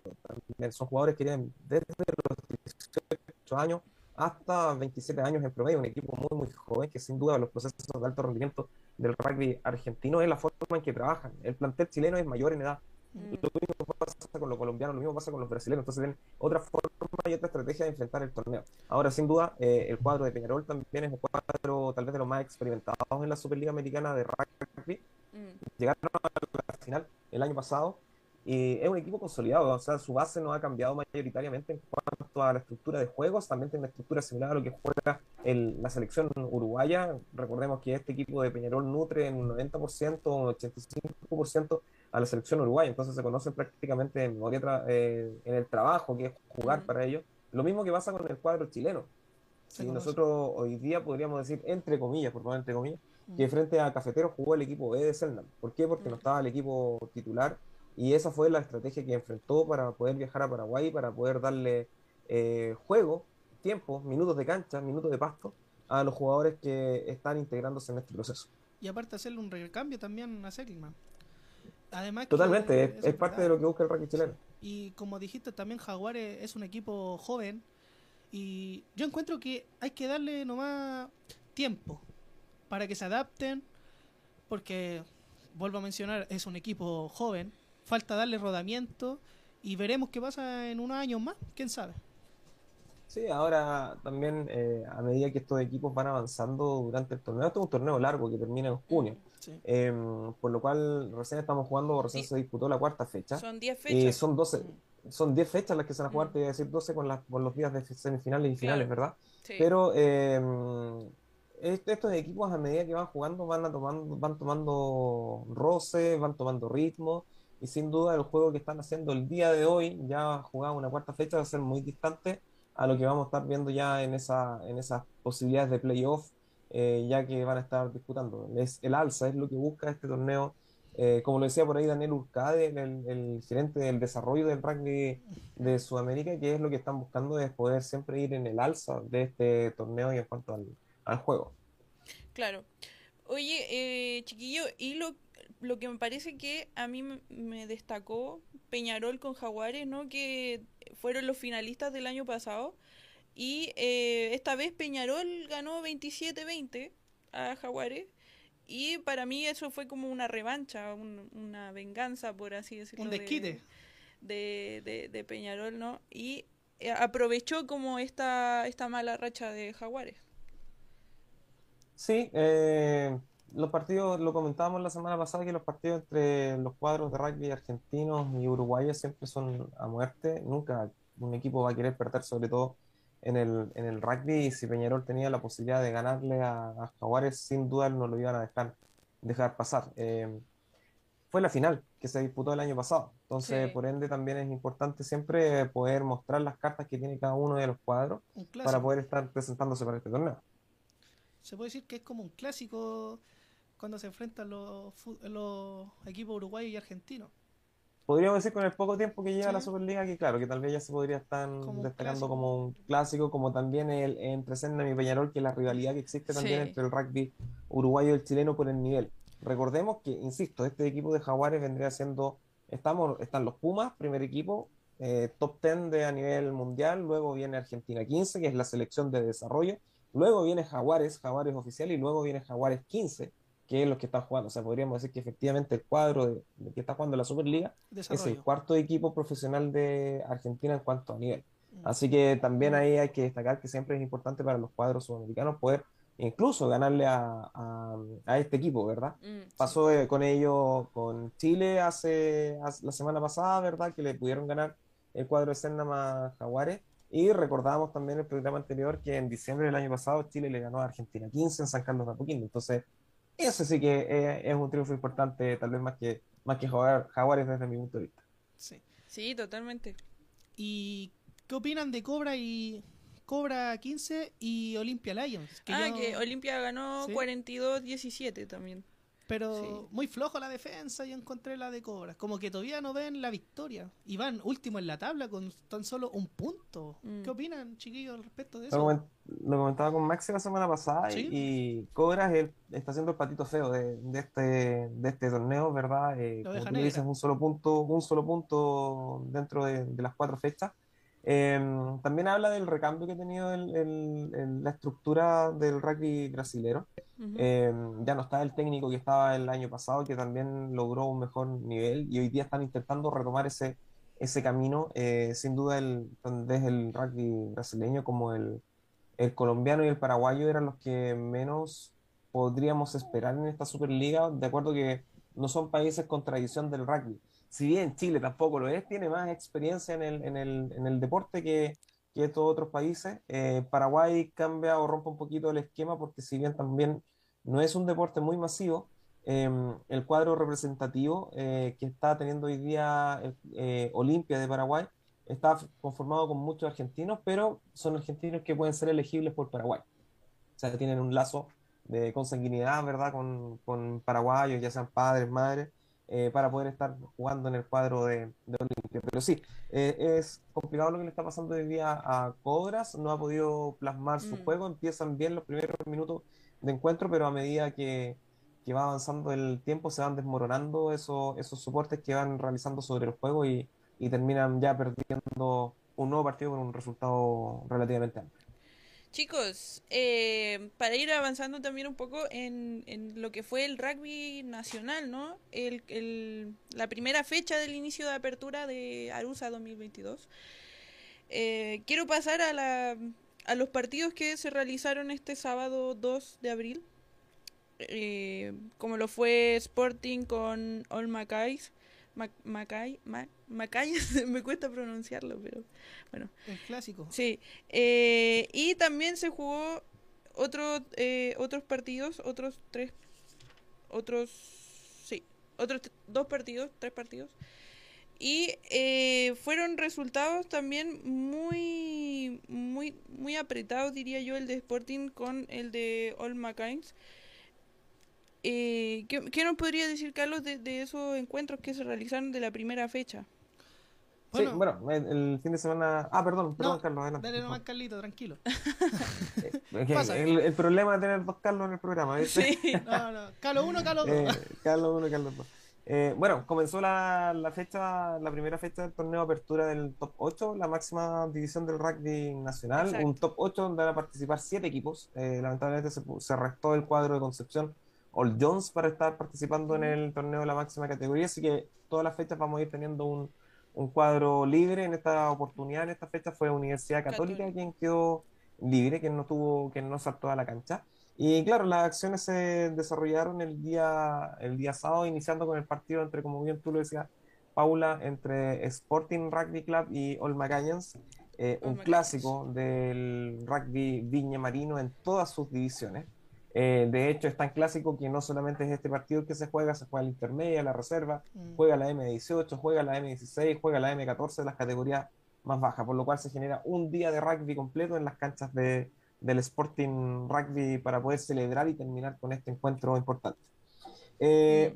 Speaker 5: Son jugadores que tienen desde los 18 años hasta 27 años en promedio, un equipo muy, muy joven que sin duda los procesos de alto rendimiento del rugby argentino es la forma en que trabajan. El plantel chileno es mayor en edad. Mm. Lo mismo pasa con los colombianos, lo mismo pasa con los brasileños. Entonces tienen otra forma y otra estrategia de enfrentar el torneo. Ahora, sin duda, eh, el cuadro de Peñarol también es un cuadro tal vez de los más experimentados en la Superliga Americana de rugby. Mm. Llegaron a la final el año pasado y es un equipo consolidado, o sea, su base no ha cambiado mayoritariamente en cuanto a la estructura de juegos, también tiene una estructura similar a lo que juega el, la selección uruguaya. Recordemos que este equipo de Peñarol nutre en un 90%, un 85% a la selección uruguaya, entonces se conocen prácticamente en, eh, en el trabajo que es jugar para ellos. Lo mismo que pasa con el cuadro chileno. Si nosotros hoy día podríamos decir, entre comillas, por entre comillas, que frente a Cafeteros jugó el equipo B de Selnam. ¿Por qué? Porque no estaba el equipo titular y esa fue la estrategia que enfrentó para poder viajar a Paraguay, para poder darle eh, juego, tiempo, minutos de cancha, minutos de pasto a los jugadores que están integrándose en este proceso.
Speaker 6: Y aparte hacerle un recambio también a Selman.
Speaker 5: Además Totalmente, es, parte de lo que busca el rugby chileno.
Speaker 6: Y como dijiste, también Jaguares es un equipo joven y yo encuentro que hay que darle nomás tiempo para que se adapten, porque, vuelvo a mencionar, es un equipo joven, falta darle rodamiento y veremos qué pasa en unos años más, quién sabe.
Speaker 5: Sí, ahora también eh, a medida que estos equipos van avanzando durante el torneo, esto es un torneo largo que termina en junio, em, por lo cual recién estamos jugando, recién se disputó la cuarta fecha.
Speaker 1: Son 10 fechas.
Speaker 5: son 12, son 10 fechas las que se van a jugar, te voy a decir 12 con, las, con los días de semifinales y finales, ¿verdad? Pero eh, estos equipos a medida que van jugando van, tomando, van tomando roce, van tomando ritmo. Y sin duda el juego que están haciendo el día de hoy, ya jugado una cuarta fecha, va a ser muy distante a lo que vamos a estar viendo ya en, esa, en esas posibilidades de playoff, eh, ya que van a estar disputando. Es el alza, es lo que busca este torneo. Eh, como lo decía por ahí Daniel Urcade, el, el, gerente del desarrollo del rugby de Sudamérica, que es lo que están buscando, es poder siempre ir en el alza de este torneo y en cuanto al, al juego.
Speaker 1: Claro. Oye, eh, chiquillo, y lo, lo que me parece que a mí me destacó Peñarol con Jaguares, ¿no? Que fueron los finalistas del año pasado Y eh, esta vez Peñarol ganó 27-20 a Jaguares. Y para mí eso fue como una revancha, una venganza, por así decirlo.
Speaker 6: Un desquite.
Speaker 1: De, de, de, Peñarol, ¿no? Y eh, aprovechó como esta, esta mala racha de Jaguares.
Speaker 5: Sí, eh, los partidos, lo comentábamos la semana pasada, que los partidos entre los cuadros de rugby argentinos y uruguayos siempre son a muerte. Nunca un equipo va a querer perder, sobre todo en el, en el rugby. Y si Peñarol tenía la posibilidad de ganarle a, Jaguares, sin duda no lo iban a dejar, dejar pasar. Eh, fue la final que se disputó el año pasado. Entonces, por ende, también es importante siempre poder mostrar las cartas que tiene cada uno de los cuadros para poder estar presentándose para este torneo.
Speaker 6: Se puede decir que es como un clásico cuando se enfrentan los, los equipos uruguayos y argentinos.
Speaker 5: Podríamos decir con el poco tiempo que lleva la Superliga que claro, que tal vez ya se podría estar destacando como un clásico, como también el, entre Sendam y Peñarol, que es la rivalidad que existe también entre el rugby uruguayo y el chileno por el nivel. Recordemos que, insisto, este equipo de Jaguares vendría siendo, estamos, están los Pumas, primer equipo, eh, top 10 de a nivel mundial, luego viene Argentina 15, que es la selección de desarrollo, luego viene Jaguares, Jaguares oficial, y luego viene Jaguares 15, que es los que están jugando. O sea, podríamos decir que efectivamente el cuadro de, que está jugando la Superliga es el cuarto equipo profesional de Argentina en cuanto a nivel. Mm. Así que también ahí hay que destacar que siempre es importante para los cuadros sudamericanos poder incluso ganarle a, a, este equipo, ¿verdad? Mm, Pasó eh, con ello con Chile hace, la semana pasada, ¿verdad? Que le pudieron ganar el cuadro de Sennama Jaguares. Y recordábamos también el programa anterior que en diciembre del año pasado Chile le ganó a Argentina 15 en San Carlos de Apoquindo. Entonces, ese sí que eh, es, un triunfo importante, tal vez más que, más que jugar Jaguares desde mi punto de vista.
Speaker 1: Sí. Sí, totalmente.
Speaker 6: ¿Y qué opinan de Cobra y Cobra 15 y Olimpia Lions.
Speaker 1: ah, que Olimpia ganó 42-17 también.
Speaker 6: Pero muy flojo la defensa y encontré la de Cobra. Como que todavía no ven la victoria. Y van último en la tabla con tan solo un punto. Mm. ¿Qué opinan, chiquillos, al respecto de eso?
Speaker 5: Lo, comentaba con Maxi la semana pasada y, Cobra está haciendo el patito feo de, este, de este torneo, ¿verdad? Eh, como tú dices, un solo punto, un solo punto dentro de las cuatro fechas. Em, también habla del recambio que ha tenido el, la estructura del rugby brasilero. Em, ya no está el técnico que estaba el año pasado, que también logró un mejor nivel y hoy día están intentando retomar ese, ese camino. Eh, sin duda, el, desde el rugby brasileño como el colombiano y el paraguayo eran los que menos podríamos esperar en esta Superliga, de acuerdo que no son países con tradición del rugby si bien Chile tampoco lo es, tiene más experiencia en el, en el, en el deporte que, que estos otros países. Eh, Paraguay cambia o rompe un poquito el esquema porque si bien también no es un deporte muy masivo, em, el cuadro representativo eh, que está teniendo hoy día eh, Olimpia de Paraguay está conformado con muchos argentinos, pero son argentinos que pueden ser elegibles por Paraguay. O sea, tienen un lazo de consanguinidad, ¿verdad? Con, con paraguayos, ya sean padres, madres. Eh, para poder estar jugando en el cuadro de, Olimpia. Pero sí, eh, es complicado lo que le está pasando hoy día a Cobras, no ha podido plasmar su mm. juego, empiezan bien los primeros minutos de encuentro, pero a medida que, va avanzando el tiempo se van desmoronando esos, esos soportes que van realizando sobre el juego y, y terminan ya perdiendo un nuevo partido con un resultado relativamente amplio.
Speaker 1: Chicos, eh, para ir avanzando también un poco en, lo que fue el rugby nacional, ¿no? El, la primera fecha del inicio de apertura de Arusa 2022. Eh, quiero pasar a, la, los partidos que se realizaron este sábado 2 de abril. Eh, como lo fue Sporting con All Macay, Macay, [laughs] me cuesta pronunciarlo, pero bueno.
Speaker 6: El clásico.
Speaker 1: Sí. Eh, y también se jugó otro, eh, otros partidos, otros tres, otros, sí, otros dos partidos, tres partidos. Y eh, fueron resultados también muy, muy, muy apretados, diría yo, el de Sporting con el de All Macains. Eh, ¿qué, nos podría decir, Carlos, de, esos encuentros que se realizaron de la primera fecha?
Speaker 5: Bueno, sí, bueno, el, fin de semana. Ah, perdón, perdón, Carlos. Adelante,
Speaker 6: dale nomás, Carlito, tranquilo. [laughs]
Speaker 5: el, el, problema de tener dos Carlos en el programa,
Speaker 6: ¿viste? Sí, [laughs] no, no. Carlos 1, Carlos 2.
Speaker 5: Eh, Carlos 1, Carlos 2. Eh, bueno, comenzó la, fecha, la primera fecha del torneo de apertura del top 8, la máxima división del rugby nacional, un top 8 donde van a participar siete equipos. Eh, lamentablemente se, restó el cuadro de Concepción All Jones para estar participando en el torneo de la máxima categoría, así que todas las fechas vamos a ir teniendo un, cuadro libre. En esta oportunidad, en esta fecha, fue Universidad Católica, quien quedó libre, quien no tuvo, quien no saltó a la cancha. Y claro, las acciones se desarrollaron el día, el día sábado, iniciando con el partido entre, como bien tú lo decías, Paula, entre Sporting Rugby Club y All Magallans, eh, un clásico del rugby Viña Marino en todas sus divisiones. Eh, de hecho, es tan clásico que no solamente es este partido que se juega, se juega la intermedia, la reserva, mm. juega la M18, juega la M16, juega la M14, las categorías más bajas, por lo cual se genera un día de rugby completo en las canchas de, del Sporting Rugby para poder celebrar y terminar con este encuentro importante. Eh,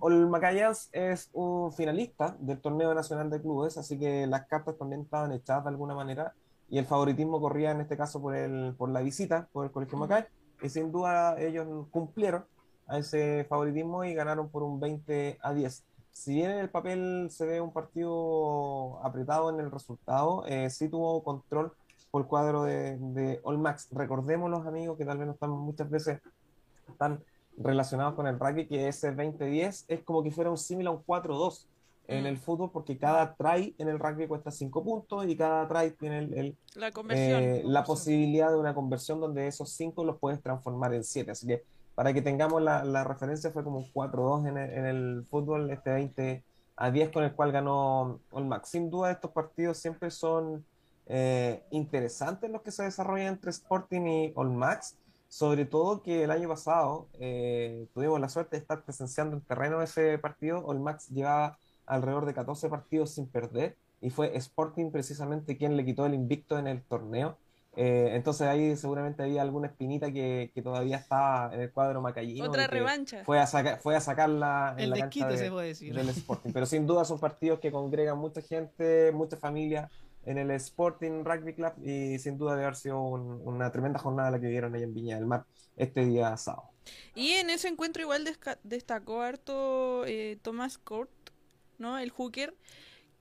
Speaker 5: es un finalista del torneo nacional de clubes, así que las cartas también estaban echadas de alguna manera y el favoritismo corría en este caso por, el, por la visita, por el Colegio Macay, y sin duda ellos cumplieron a ese favoritismo y ganaron por un 20 a 10. Si bien en el papel se ve un partido apretado en el resultado, eh, sí tuvo control por cuadro de, de Max. Recordemos los amigos que tal vez no están muchas veces tan relacionados con el rugby, que ese 2010 es como que fuera un símil a un 4-2 en mm. el fútbol, porque cada try en el rugby cuesta 5 puntos y cada try tiene el,
Speaker 1: la,
Speaker 5: eh, la posibilidad de una conversión donde esos 5 los puedes transformar en 7. Así que para que tengamos la, la referencia, fue como un 4-2 en, en, el fútbol, este 20 a 10 con el cual ganó Max. Sin duda, estos partidos siempre son eh, interesantes los que se desarrollan entre Sporting y All Max, sobre todo que el año pasado eh, tuvimos la suerte de estar presenciando en terreno ese partido, All Max llevaba alrededor de 14 partidos sin perder y fue Sporting precisamente quien le quitó el invicto en el torneo. Eh, entonces ahí seguramente había alguna espinita que, todavía estaba en el cuadro macayino.
Speaker 1: Otra revancha.
Speaker 5: Fue a, fue a sacarla
Speaker 6: en la cancha se puede decir.
Speaker 5: del Sporting. Pero sin duda son partidos que congregan mucha gente, mucha familia en el Sporting Rugby Club y sin duda debe haber sido una tremenda jornada la que vieron ahí en Viña del Mar este día sábado.
Speaker 1: Y en ese encuentro igual destacó harto eh, Thomas Court, ¿no? El hooker,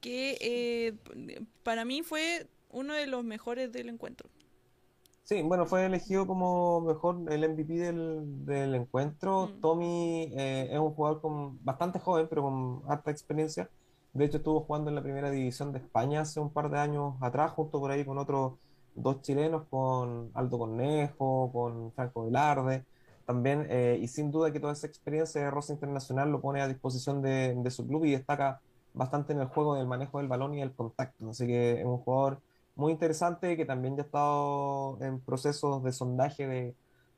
Speaker 1: que eh, para mí fue uno de los mejores del encuentro.
Speaker 5: Sí, bueno, fue elegido como mejor el MVP del, del encuentro. Mm. Tommy eh, es un jugador con bastante joven, pero con alta experiencia de hecho, estuvo jugando en la primera división de España hace un par de años atrás, junto por ahí con otros dos chilenos, con Aldo Cornejo, con Franco Velarde, también, eh, y sin duda que toda esa experiencia de Rosa Internacional lo pone a disposición de, su club y destaca bastante en el juego del manejo del balón y el contacto. Así que es un jugador muy interesante que también ya ha estado en procesos de sondaje de,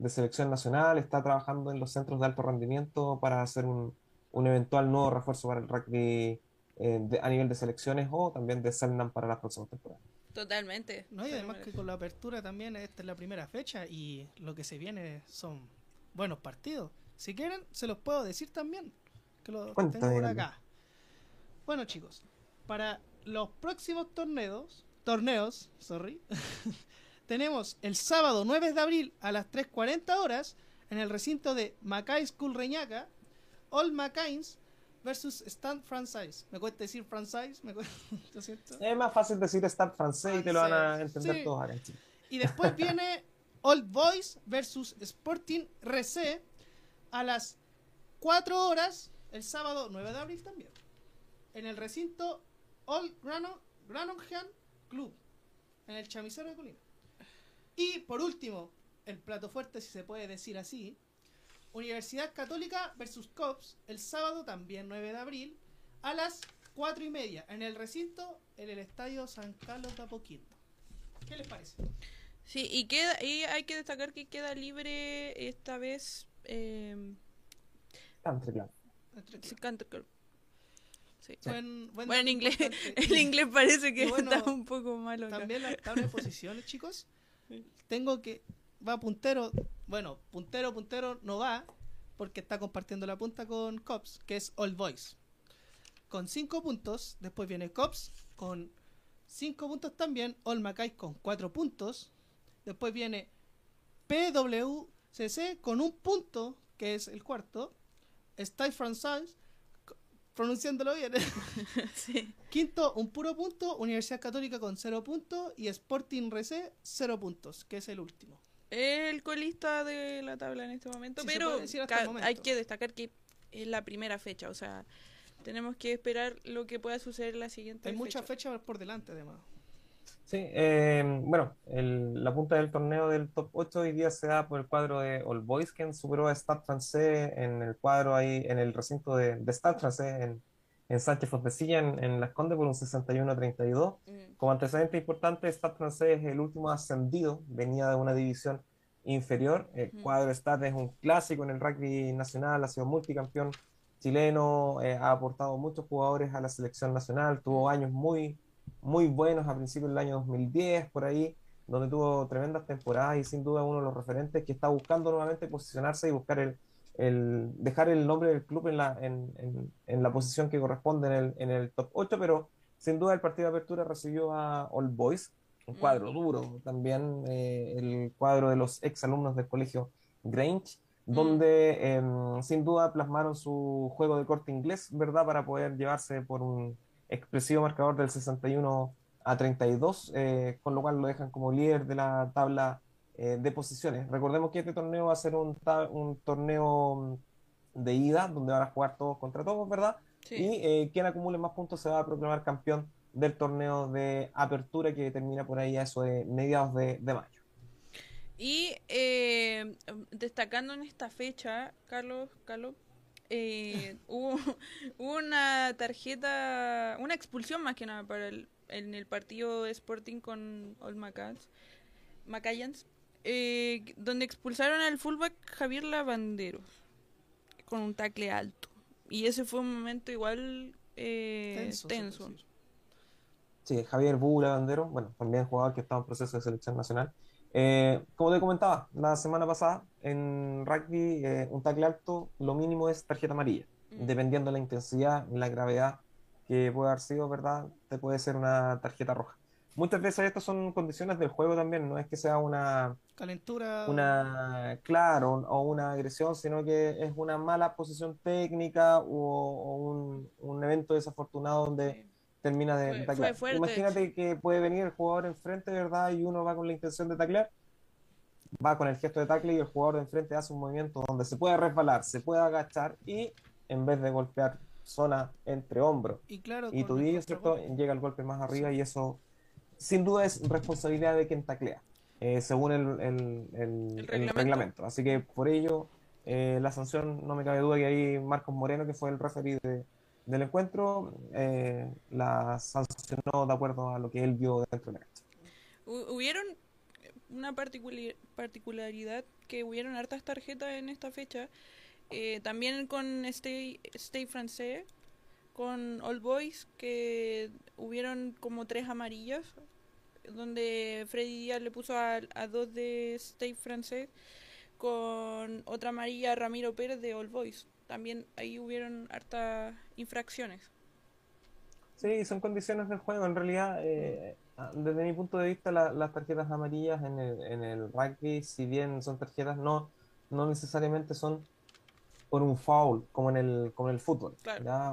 Speaker 5: selección nacional, está trabajando en los centros de alto rendimiento para hacer un, un eventual nuevo refuerzo para el rugby eh, a nivel de selecciones o también de Selnam para las próximas temporadas.
Speaker 1: Totalmente.
Speaker 6: No, y además que con la apertura también esta es la primera fecha y lo que se viene son buenos partidos. Si quieren, se los puedo decir también. Que lo tengo por acá. Bueno, chicos, para los próximos torneos, torneos, sorry, [laughs] tenemos el sábado 9 de abril a las 3.40 horas en el recinto de Macay School Reñaca, All Macains versus Stand Franchise. Me cuesta decir franchise, me [laughs]
Speaker 5: Es más fácil decir Stand Franchise y te lo van a entender todos acá
Speaker 6: Y después viene Old Boys versus Sporting RC a las 4 horas el sábado 9 de abril también. En el recinto Old Granonhan Club, en el Chamisero de Colina. Y por último, el plato fuerte, si se puede decir así, Universidad Católica versus Cops el sábado también 9 de abril a las 4 y media en el recinto en el Estadio San Carlos de Apoquindo. ¿Qué les parece?
Speaker 1: Sí, y, queda, y hay que destacar que queda libre esta vez... Eh,
Speaker 5: Country Club.
Speaker 1: Sí, Country Club. Sí. Buen, bueno, en inglés, el [laughs] inglés parece que está un poco malo.
Speaker 6: También la tabla de posiciones, chicos. Tengo que va puntero. Bueno, puntero, puntero no va, porque está compartiendo la punta con Cops, que es All Boys. Con 5 puntos. Después viene Cops con 5 puntos también. All Mackay con 4 puntos. Después viene PWCC con un punto, que es el cuarto. Style Franchise pronunciándolo bien. [laughs] Quinto, un puro punto, Universidad Católica con cero puntos y Sporting RC cero puntos, que es el último.
Speaker 1: El colista de la tabla en este momento, pero hay que destacar que es la primera fecha, o sea, tenemos que esperar lo que pueda suceder la siguiente
Speaker 6: Hay muchas fechas por delante, además.
Speaker 5: Sí, eh, bueno, la punta del torneo del top 8 hoy día se da por el cuadro de All Boys, quien superó a Stade Francés en el cuadro ahí, en el recinto de, de Stade Francés, en, en Sánchez Fontecilla, en, en Las Condes, por un 61-32. Mm. Como antecedente importante, Stade Francés es el último ascendido, venía de una división inferior. El cuadro de Stade es un clásico en el rugby nacional, ha sido multicampeón chileno, eh, ha aportado muchos jugadores a la selección nacional, tuvo años muy, muy buenos a principios del año 2010, por ahí, donde tuvo tremendas temporadas y sin duda uno de los referentes que está buscando nuevamente posicionarse y buscar el, el dejar el nombre del club en la, en, en, la posición que corresponde en el, en el top 8, pero sin duda el partido de apertura recibió a All Boys, un cuadro duro, también eh, el cuadro de los ex alumnos del colegio Grange, donde em, sin duda plasmaron su juego de corte inglés, ¿verdad? Para poder llevarse por un expresivo marcador del 61 a 32, eh, con lo cual lo dejan como líder de la tabla eh, de posiciones. Recordemos que este torneo va a ser un, un torneo de ida, donde van a jugar todos contra todos, ¿verdad? Y eh, quien acumule más puntos se va a proclamar campeón del torneo de apertura que termina por ahí a eso de mediados de, de mayo.
Speaker 1: Y eh, destacando en esta fecha, Carlos, Carlos, eh, [laughs] hubo una tarjeta, una expulsión más que nada para el, en el partido Sporting con All Macallans, eh, donde expulsaron al fullback Javier Lavanderos con un tacle alto. Y ese fue un momento igual eh, tenso.
Speaker 5: Sí, Javier Bu Lavandero, bueno, también jugador que estaba en proceso de selección nacional. Eh, como te comentaba la semana pasada, en rugby eh, un tackle alto lo mínimo es tarjeta amarilla. Mm. Dependiendo de la intensidad, la gravedad que puede haber sido, ¿verdad? Te puede ser una tarjeta roja. Muchas veces estas son condiciones del juego también, no es que sea una
Speaker 6: calentura,
Speaker 5: una claro o una agresión, sino que es una mala posición técnica o, un, un, evento desafortunado donde termina de, taclear. Imagínate que puede venir el jugador enfrente, ¿verdad? Y uno va con la intención de taclear, va con el gesto de tackle y el jugador de enfrente hace un movimiento donde se puede resbalar, se puede agachar y en vez de golpear zona entre hombros
Speaker 6: y, claro,
Speaker 5: y ¿cierto? Llega el golpe más arriba y eso sin duda es responsabilidad de quien taclea, eh, según el, el, reglamento. Así que por ello, eh, la sanción, no me cabe duda que ahí Marcos Moreno, que fue el referee de, del encuentro eh, la sancionó de acuerdo a lo que él vio dentro de la cancha.
Speaker 1: Hubieron una particularidad que hubieron hartas tarjetas en esta fecha, eh, también con Stay, Stay Francais, con All Boys, que hubieron como tres amarillas, donde Freddy Díaz le puso a, a dos de Stay Francais, con otra amarilla Ramiro Pérez de All Boys también ahí hubieron hartas infracciones.
Speaker 5: Sí, son condiciones del juego. En realidad, eh, desde mi punto de vista, las tarjetas amarillas en el, en el rugby, si bien son tarjetas, no, no necesariamente son por un foul, como en el, como en el fútbol,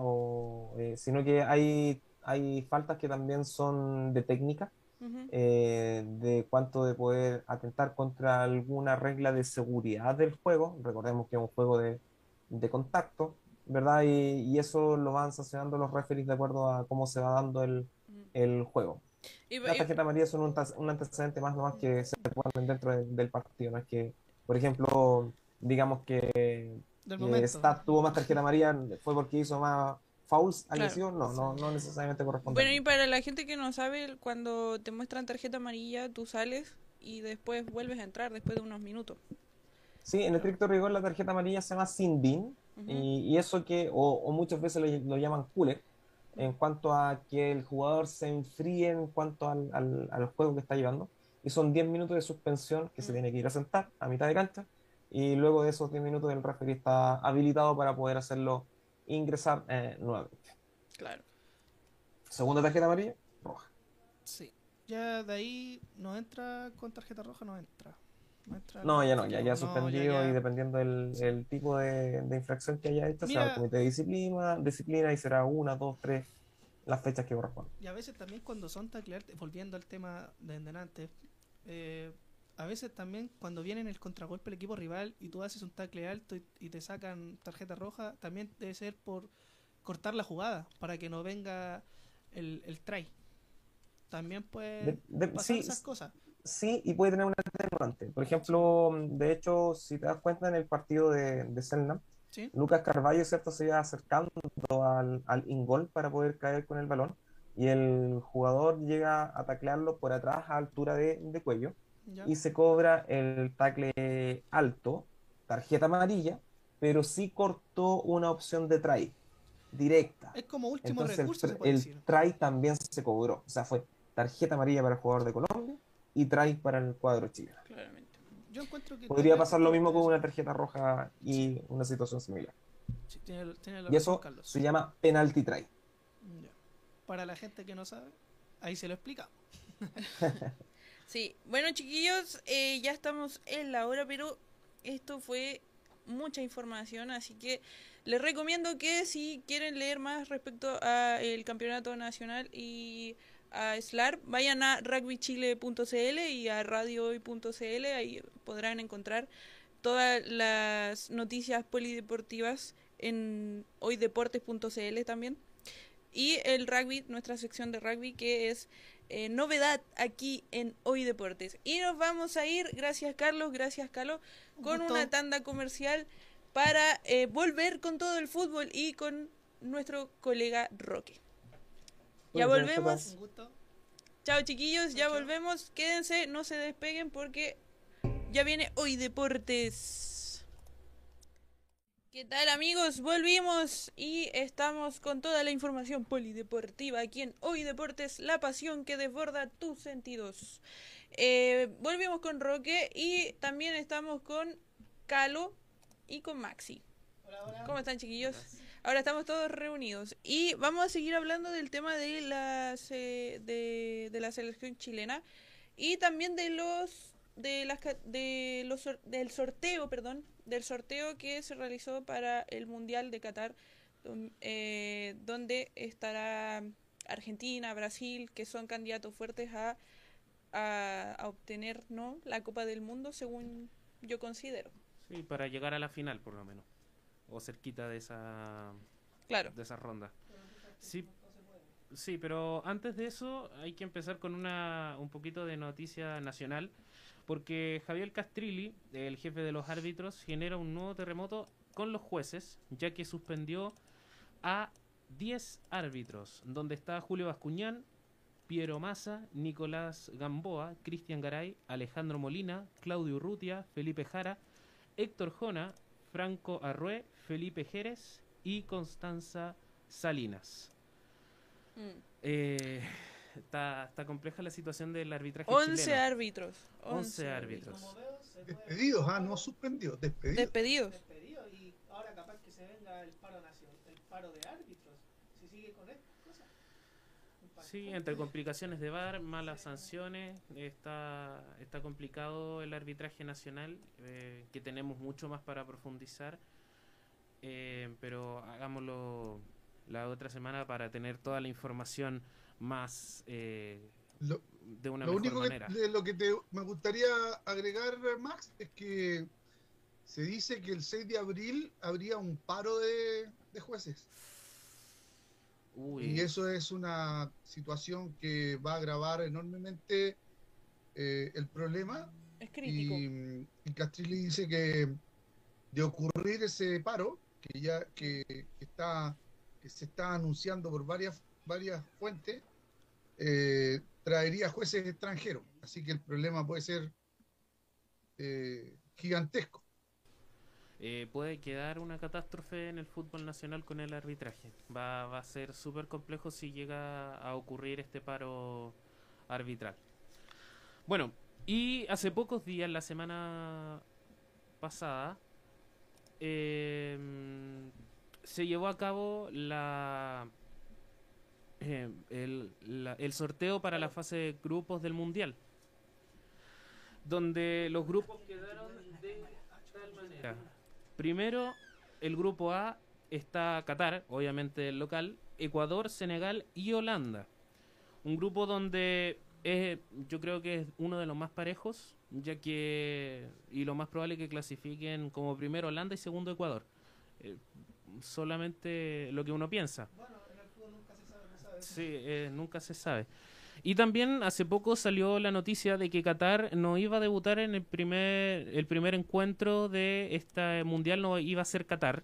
Speaker 5: o, eh, sino que hay, hay faltas que también son de técnica, eh, de cuánto de poder atentar contra alguna regla de seguridad del juego. Recordemos que es un juego de, de contacto, ¿verdad? Y, eso lo van sancionando los referees de acuerdo a cómo se va dando el, el juego. Y, Las tarjetas amarillas son un, antecedente más nomás que se ponen dentro del partido, no es que, por ejemplo, digamos que, Stat tuvo más tarjeta amarilla fue porque hizo más fouls agresivos, no, no, no necesariamente corresponde.
Speaker 1: Bueno, y para la gente que no sabe, cuando te muestran tarjeta amarilla, tú sales y después vuelves a entrar después de unos minutos.
Speaker 5: Sí, en estricto rigor la tarjeta amarilla se llama sin bin y, eso que, o, muchas veces lo, llaman cooler, en cuanto a que el jugador se enfríe en cuanto al, al, juego que está llevando. Y son 10 minutos de suspensión que se tiene que ir a sentar a mitad de cancha. Y luego de esos 10 minutos el referee está habilitado para poder hacerlo ingresar eh, nuevamente.
Speaker 1: Claro.
Speaker 5: Segunda tarjeta amarilla, roja.
Speaker 6: Sí. Ya de ahí no entra con tarjeta roja, no entra.
Speaker 5: No, ya no, ya ya suspendido y dependiendo del el tipo de, de, infracción que haya hecho, será el comité de disciplina, disciplina y será una, dos, tres las fechas que corresponden.
Speaker 6: Y a veces también cuando son taclear, volviendo al tema de antes, eh, a veces también cuando viene en el contragolpe el equipo rival y tú haces un tackle alto y, te sacan tarjeta roja, también debe ser por cortar la jugada para que no venga el, el try. También puede pasar esas cosas.
Speaker 5: Sí, y puede tener un atenuante. Por ejemplo, de hecho, si te das cuenta en el partido de, de Selnam, Lucas Carballo, ¿cierto? Se iba acercando al, al ingol para poder caer con el balón y el jugador llega a taclearlo por atrás a altura de, de cuello y se cobra el tacle alto, tarjeta amarilla, pero sí cortó una opción de try directa.
Speaker 6: Es como último recurso.
Speaker 5: El, el try también se cobró, o sea, fue tarjeta amarilla para el jugador de Colombia y try para el cuadro chileno.
Speaker 6: Claramente. Yo encuentro que
Speaker 5: Podría pasar lo mismo con una tarjeta roja y una situación similar. y eso se llama penalty try.
Speaker 6: Para la gente que no sabe, ahí se lo explica. [laughs]
Speaker 1: sí, bueno chiquillos, eh, ya estamos en la hora, pero esto fue mucha información, así que les recomiendo que si quieren leer más respecto al campeonato nacional y a SLAR, vayan a rugbychile.cl y a radiohoy.cl, ahí podrán encontrar todas las noticias polideportivas en hoydeportes.cl también. Y el rugby, nuestra sección de rugby, que es eh, novedad aquí en Hoy Deportes. Y nos vamos a ir, gracias Carlos, gracias Carlos, con una tanda comercial para eh, volver con todo el fútbol y con nuestro colega Roque. Ya volvemos. Chao chiquillos, ya volvemos. Quédense, no se despeguen porque ya viene Hoy Deportes. ¿Qué tal amigos? Volvimos y estamos con toda la información polideportiva aquí en Hoy Deportes, la pasión que desborda tus sentidos. Eh, volvimos con Roque y también estamos con Calo y con Maxi. ¿Cómo están chiquillos? Ahora estamos todos reunidos. Y vamos a seguir hablando del tema de, las, de, la selección chilena y también de los de las de los del sorteo, perdón, del sorteo que se realizó para el Mundial de Qatar, eh, donde estará Argentina, Brasil, que son candidatos fuertes a, a, a obtener no la Copa del Mundo, según yo considero.
Speaker 3: Sí, para llegar a la final, por lo menos o cerquita de esa
Speaker 1: claro.
Speaker 3: de esa ronda. Sí, sí, pero antes de eso hay que empezar con una un poquito de noticia nacional porque Javier Castrilli, el jefe de los árbitros, genera un nuevo terremoto con los jueces, ya que suspendió a 10 árbitros, donde está Julio Bascuñán, Piero Massa, Nicolás Gamboa, Cristian Garay, Alejandro Molina, Claudio Urrutia, Felipe Jara, Héctor Jona, Franco Arrué, Felipe Jerez y Constanza Salinas. Mm. Eh, está, está, compleja la situación del arbitraje
Speaker 1: 11 árbitros.
Speaker 3: 11 árbitros.
Speaker 2: Despedidos, ah, no suspendidos, despedidos.
Speaker 1: Despedidos.
Speaker 6: Despedidos y ahora capaz que se venga el paro, nacional, el paro de árbitros. Si sigue con esto.
Speaker 3: Sí, entre complicaciones de VAR, malas sanciones, está, está complicado el arbitraje nacional, eh, que tenemos mucho más para profundizar, eh, pero hagámoslo la otra semana para tener toda la información más eh, de una
Speaker 2: lo
Speaker 3: mejor
Speaker 2: único
Speaker 3: manera.
Speaker 2: Que, lo que te, me gustaría agregar, Max, es que se dice que el 6 de abril habría un paro de, de jueces. Y eso es una situación que va a agravar enormemente eh, el problema.
Speaker 1: Es crítico.
Speaker 2: Y, Castrilli dice que de ocurrir ese paro, que ya que, está que se está anunciando por varias varias fuentes, eh, traería jueces extranjeros. Así que el problema puede ser eh, gigantesco.
Speaker 3: Eh, puede quedar una catástrofe en el fútbol nacional con el arbitraje. Va, va a ser súper complejo si llega a ocurrir este paro arbitral. Bueno, y hace pocos días, la semana pasada, em, se llevó a cabo la, em, el, el sorteo para la fase de grupos del Mundial. donde los grupos quedaron de tal manera. Primero, el grupo A está Qatar, obviamente el local, Ecuador, Senegal y Holanda. Un grupo donde es, yo creo que es uno de los más parejos, ya que y lo más probable es que clasifiquen como primero Holanda y segundo Ecuador. Eh, solamente lo que uno piensa. Bueno, en el fútbol nunca se sabe. Sí, eh, nunca se sabe. Y también hace poco salió la noticia de que Qatar no iba a debutar en el primer, el primer encuentro de esta mundial, no iba a ser Qatar,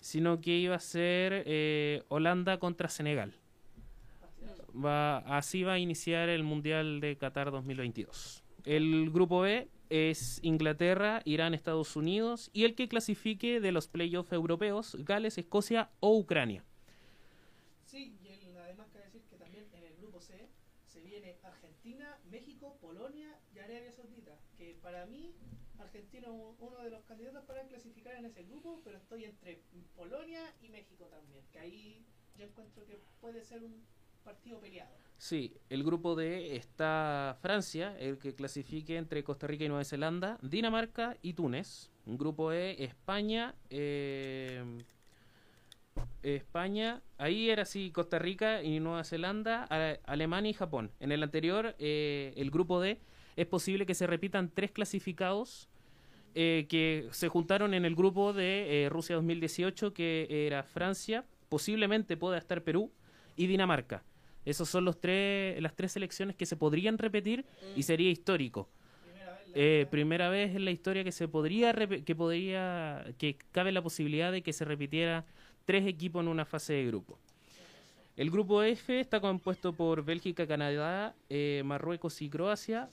Speaker 3: sino que iba a ser eh, Holanda contra Senegal. Así va a iniciar el mundial de Qatar 2022. El grupo B es Inglaterra, Irán, Estados Unidos y el que clasifique de los playoffs europeos, Gales, Escocia o Ucrania.
Speaker 6: Sí, y además que decir que también en el grupo C se viene Argentina, México, Polonia y Arabia Saudita, que para mí Argentina es uno de los candidatos para clasificar en ese grupo, pero estoy entre Polonia y México también, que ahí yo encuentro que puede ser un partido peleado.
Speaker 3: Sí, el grupo D está Francia, el que clasifique entre Costa Rica y Nueva Zelanda, Dinamarca y Túnez. Un grupo E, España, eh, España, ahí era así Costa Rica y Nueva Zelanda, Alemania y Japón. En el anterior, eh, el grupo D, es posible que se repitan tres clasificados eh, que se juntaron en el grupo de Rusia 2018, que era Francia, posiblemente pueda estar Perú y Dinamarca. Esas son los tres, las tres selecciones que se podrían repetir y sería histórico. Eh, primera vez en la historia que se podría que podría que cabe la posibilidad de que se repitiera tres equipos en una fase de grupo. El grupo F está compuesto por Bélgica, Canadá, eh, Marruecos y Croacia.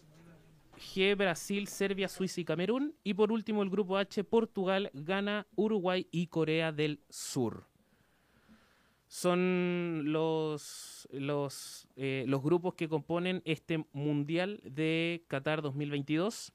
Speaker 3: G, Brasil, Serbia, Suiza y Camerún. Y por último el grupo H, Portugal, Ghana, Uruguay y Corea del Sur son los, los, eh, grupos que componen este Mundial de Qatar 2022.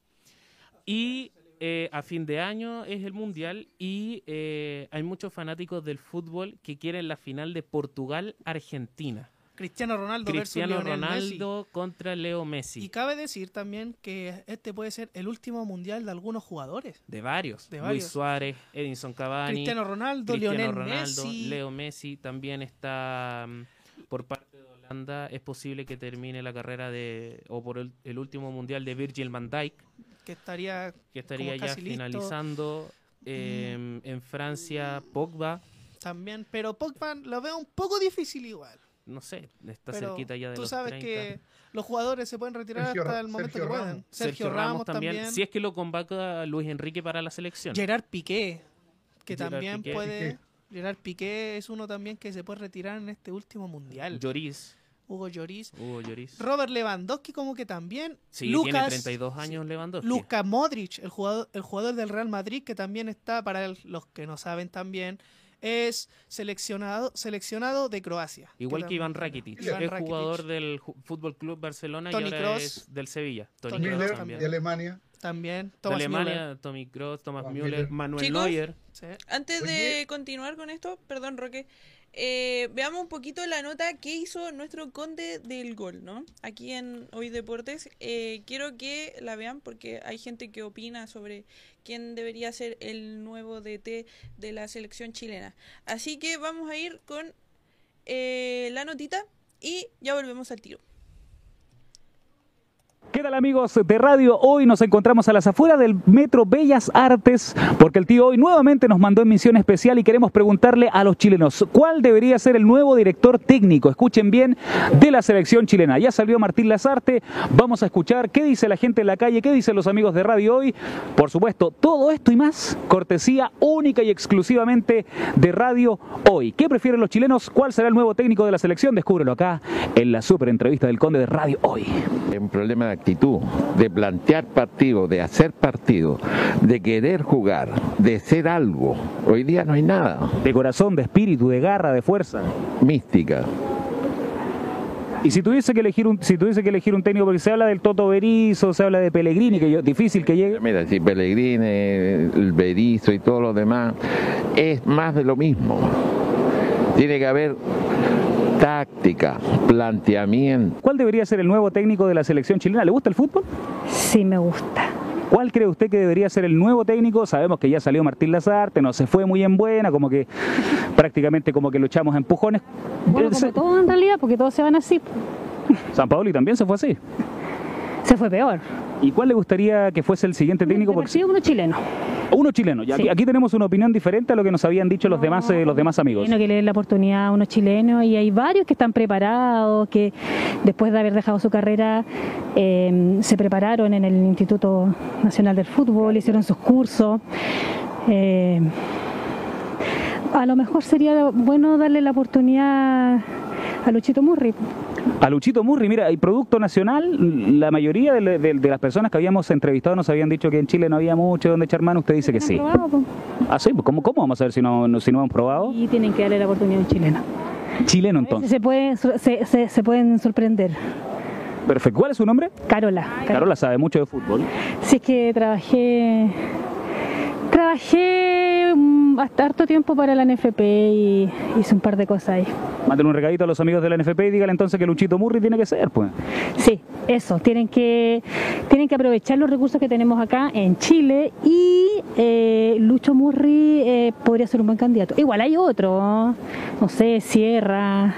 Speaker 3: Y eh, a fin de año es el Mundial y eh, hay muchos fanáticos del fútbol que quieren la final de Portugal-Argentina.
Speaker 6: Cristiano Ronaldo
Speaker 3: Cristiano Ronaldo contra Leo Messi.
Speaker 6: Y cabe decir también que este puede ser el último mundial de algunos jugadores.
Speaker 3: De varios. De Luis Suárez, Edinson Cavani.
Speaker 6: Cristiano Ronaldo, Lionel Messi.
Speaker 3: Leo Messi también está mm, por parte de Holanda. Es posible que termine la carrera de o por el, último mundial de Virgil van Dijk.
Speaker 6: Que estaría,
Speaker 3: que estaría ya finalizando. Em, en Francia, Pogba.
Speaker 6: También, pero Pogba lo veo un poco difícil igual
Speaker 3: no sé, está cerquita ya de
Speaker 6: tú
Speaker 3: los
Speaker 6: sabes que los jugadores se pueden retirar hasta el momento que puedan.
Speaker 3: Sergio, Ramos, también. Si es que lo convoca Luis Enrique para la selección.
Speaker 6: Gerard Piqué, que también puede... Gerard Piqué es uno también que se puede retirar en este último mundial.
Speaker 3: Lloris.
Speaker 6: Hugo Lloris.
Speaker 3: Hugo Lloris.
Speaker 6: Robert Lewandowski como que también.
Speaker 3: Sí, Lucas, tiene 32 años Lewandowski.
Speaker 6: Luka Modric, el jugador, el jugador del Real Madrid, que también está, para los que no saben también, es seleccionado, seleccionado de Croacia.
Speaker 3: Igual que, Iván Rakitic, es jugador del Fútbol Club Barcelona y ahora es del Sevilla.
Speaker 2: Tony, Miller, de Alemania.
Speaker 6: También,
Speaker 3: Thomas de Alemania, Tommy Kroos, Thomas Müller, Manuel Neuer.
Speaker 1: Antes de continuar con esto, perdón Roque, eh, veamos un poquito la nota que hizo nuestro conde del gol, ¿no? Aquí en Hoy Deportes. Eh, quiero que la vean porque hay gente que opina sobre quién debería ser el nuevo DT de la selección chilena. Así que vamos a ir con eh, la notita y ya volvemos al tiro.
Speaker 7: ¿Qué tal amigos de radio? Hoy nos encontramos a las afueras del Metro Bellas Artes porque el tío hoy nuevamente nos mandó en misión especial y queremos preguntarle a los chilenos cuál debería ser el nuevo director técnico, escuchen bien, de la selección chilena. Ya salió Martín Lazarte, vamos a escuchar qué dice la gente en la calle, qué dicen los amigos de radio hoy. Por supuesto, todo esto y más, cortesía única y exclusivamente de radio hoy. ¿Qué prefieren los chilenos? ¿Cuál será el nuevo técnico de la selección? Descúbrelo acá en la super entrevista del Conde de Radio hoy.
Speaker 8: Un problema actitud, de plantear partido, de hacer partido, de querer jugar, de ser algo. Hoy día no hay nada.
Speaker 7: De corazón, de espíritu, de garra, de fuerza.
Speaker 8: Mística.
Speaker 7: Y si tuviese que elegir un, si tuviese que elegir un técnico, porque se habla del Toto Berizo, se habla de Pellegrini, que yo, difícil que llegue.
Speaker 8: Mira, si Pellegrini, el Berizo y todo lo demás, es más de lo mismo. Tiene que haber táctica, planteamiento.
Speaker 7: ¿Cuál debería ser el nuevo técnico de la selección chilena? ¿Le gusta el fútbol?
Speaker 9: Sí, me gusta.
Speaker 7: ¿Cuál cree usted que debería ser el nuevo técnico? Sabemos que ya salió Martín Lazarte, no se fue muy en buena, como que [laughs] prácticamente como que lo echamos a empujones.
Speaker 9: Bueno, como todo en realidad, porque todos se van así.
Speaker 7: San Paoli también se fue así.
Speaker 9: Se fue peor.
Speaker 7: ¿Y cuál le gustaría que fuese el siguiente técnico?
Speaker 9: Porque... Sí, uno chileno.
Speaker 7: Uno chileno. Sí. Aquí, aquí, tenemos una opinión diferente a lo que nos habían dicho los demás eh, los demás amigos.
Speaker 9: Bueno, que le den la oportunidad a uno chileno y hay varios que están preparados, que después de haber dejado su carrera eh, se prepararon en el Instituto Nacional del Fútbol, hicieron sus cursos. Eh, a lo mejor sería bueno darle la oportunidad a Luchito Murri.
Speaker 7: A Luchito Murri, mira, hay producto nacional, la mayoría de, de, de, las personas que habíamos entrevistado nos habían dicho que en Chile no había mucho donde echar mano, usted dice que sí.
Speaker 9: Probado,
Speaker 7: ah, sí, ¿Cómo, ¿cómo vamos a ver si no, si no hemos probado?
Speaker 9: Y tienen que darle la oportunidad a un chileno.
Speaker 7: Chileno entonces.
Speaker 9: Se, puede, se, se, se pueden sorprender.
Speaker 7: Perfecto. ¿Cuál es su nombre?
Speaker 9: Carola.
Speaker 7: Carola, Carola sabe mucho de fútbol.
Speaker 9: Sí, es que trabajé trabajé hasta harto tiempo para la NFP y hice un par de cosas ahí.
Speaker 7: Manden un recadito a los amigos de la NFP y díganle entonces que Luchito Murri tiene que ser, pues.
Speaker 9: Sí, eso, tienen que, tienen que aprovechar los recursos que tenemos acá en Chile y eh, Lucho Murri eh, podría ser un buen candidato. Igual hay otro, no sé, Sierra.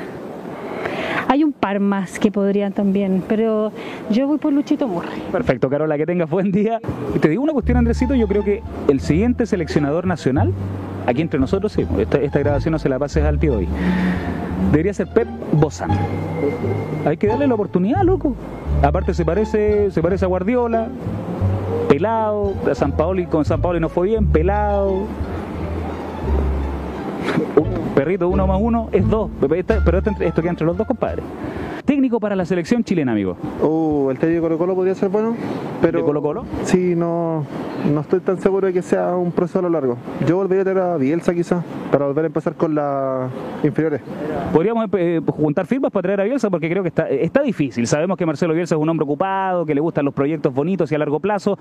Speaker 9: Hay un par más que podrían también, pero yo voy por Luchito Murri.
Speaker 7: Perfecto, Carola, que tengas buen día. Te digo una cuestión, Andresito, yo creo que el siguiente seleccionador nacional, aquí entre nosotros, sí, esta, esta grabación no se la pases al tío hoy, debería ser Pep Bozán. Hay que darle la oportunidad, loco. Aparte se parece, se parece a Guardiola, pelado, a San Paoli, con San Paoli no fue bien, pelado. Perrito uno más uno es dos, pero esto, esto queda entre los dos compadres. Técnico para la selección chilena, amigo.
Speaker 10: Uh, el técnico de Colo Colo podría ser bueno, pero...
Speaker 7: ¿De Colo Colo?
Speaker 10: Sí, no, no estoy tan seguro de que sea un proceso a lo largo. Yo volvería a tener a Bielsa quizás, para volver a empezar con las inferiores.
Speaker 7: Podríamos eh, juntar firmas para traer a Bielsa porque creo que está, está difícil. Sabemos que Marcelo Bielsa es un hombre ocupado, que le gustan los proyectos bonitos y a largo plazo.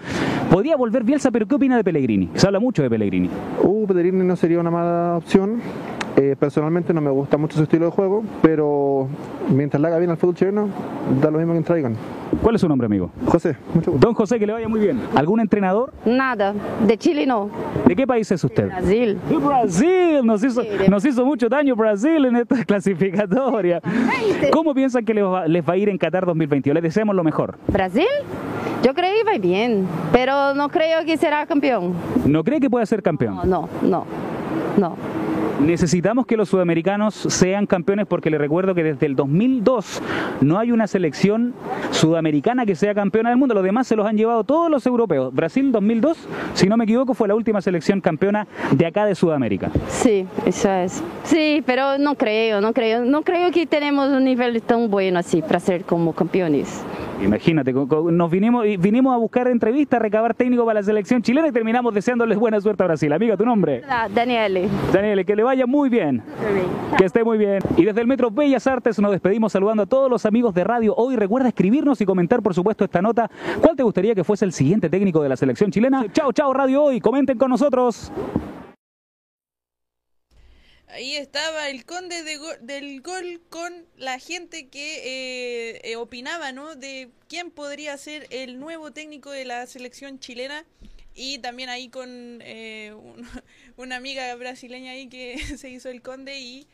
Speaker 7: Podría volver Bielsa, pero ¿qué opina de Pellegrini? Se habla mucho de Pellegrini.
Speaker 10: Uh, Pellegrini no sería una mala opción. Eh, personalmente no me gusta mucho su estilo de juego, pero mientras le haga bien al fútbol chileno, da lo mismo que traigan.
Speaker 7: ¿Cuál es su nombre, amigo?
Speaker 10: José, mucho gusto.
Speaker 7: Don José, que le vaya muy bien. ¿Algún entrenador?
Speaker 11: Nada, de Chile no.
Speaker 7: ¿De qué país es usted?
Speaker 11: De Brasil.
Speaker 7: De Brasil, nos hizo, sí, de... nos hizo mucho daño Brasil en esta [laughs] clasificatoria. ¿Cómo piensan que les va, les va a ir en Qatar 2022? Les deseamos lo mejor.
Speaker 11: ¿Brasil? Yo creo que va bien, pero no creo que será campeón.
Speaker 7: ¿No cree que pueda ser campeón?
Speaker 11: No, no, no. no.
Speaker 7: Necesitamos que los sudamericanos sean campeones porque les recuerdo que desde el 2002 no hay una selección sudamericana que sea campeona del mundo. Los demás se los han llevado todos los europeos. Brasil 2002, si no me equivoco, fue la última selección campeona de acá de Sudamérica.
Speaker 11: Sí, eso es. Sí, pero no creo, no creo, no creo que tenemos un nivel tan bueno así para ser como campeones.
Speaker 7: Imagínate, nos vinimos, vinimos a buscar entrevistas, a recabar técnico para la selección chilena y terminamos deseándoles buena suerte a Brasil. Amiga, ¿tu nombre?
Speaker 11: Daniele.
Speaker 7: Daniele, que le vaya muy bien. Que esté muy bien. Y desde el Metro Bellas Artes nos despedimos saludando a todos los amigos de radio. Hoy recuerda escribirnos y comentar, por supuesto, esta nota. ¿Cuál te gustaría que fuese el siguiente técnico de la selección chilena? Chao, chao, Radio Hoy. Comenten con nosotros.
Speaker 1: Ahí estaba el conde de go del gol con la gente que eh, eh, opinaba, ¿no? De quién podría ser el nuevo técnico de la selección chilena. Y también ahí con eh, un, [laughs] una amiga brasileña ahí que [laughs] se hizo el conde y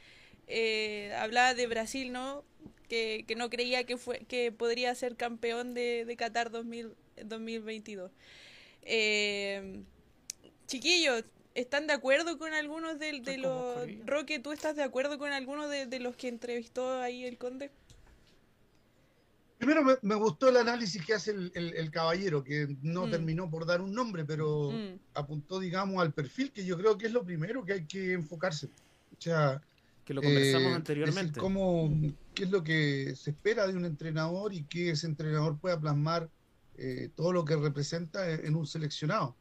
Speaker 1: hablaba de Brasil, ¿no? Que, que, no creía que, fue, que podría ser campeón de, Qatar 2000, 2022. chiquillos, ¿Están de acuerdo con algunos de, de los... Roque, ¿tú estás de acuerdo con algunos de, de, los que entrevistó ahí el conde?
Speaker 12: Primero me, me gustó el análisis que hace el, el, el caballero, que no mm. terminó por dar un nombre, pero mm. apuntó, digamos, al perfil, que yo creo que es lo primero que hay que enfocarse. O sea...
Speaker 13: Que lo conversamos eh, anteriormente.
Speaker 12: Cómo, ¿Qué es lo que se espera de un entrenador y que ese entrenador pueda plasmar eh, todo lo que representa en un seleccionado?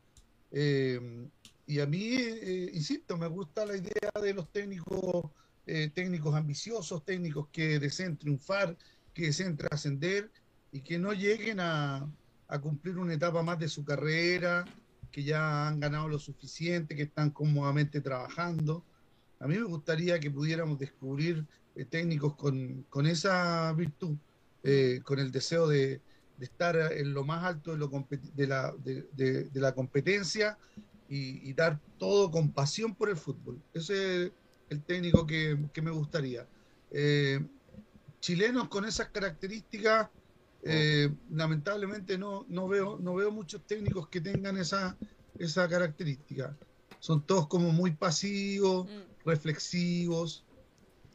Speaker 12: Eh, y a mí, eh, insisto, me gusta la idea de los técnicos, eh, técnicos ambiciosos, técnicos que deseen triunfar, que deseen trascender y que no lleguen a, a, cumplir una etapa más de su carrera, que ya han ganado lo suficiente, que están cómodamente trabajando.
Speaker 2: A mí me gustaría que pudiéramos descubrir eh, técnicos con, con, esa virtud, eh, con el deseo de, de, estar en lo más alto de, lo de, la, de, la, competencia y, y, dar todo con pasión por el fútbol. Ese es el técnico que, que me gustaría. Eh, chilenos con esas características, eh, lamentablemente no, no, veo, no veo muchos técnicos que tengan esa, esa característica. Son todos como muy pasivos, mm. reflexivos,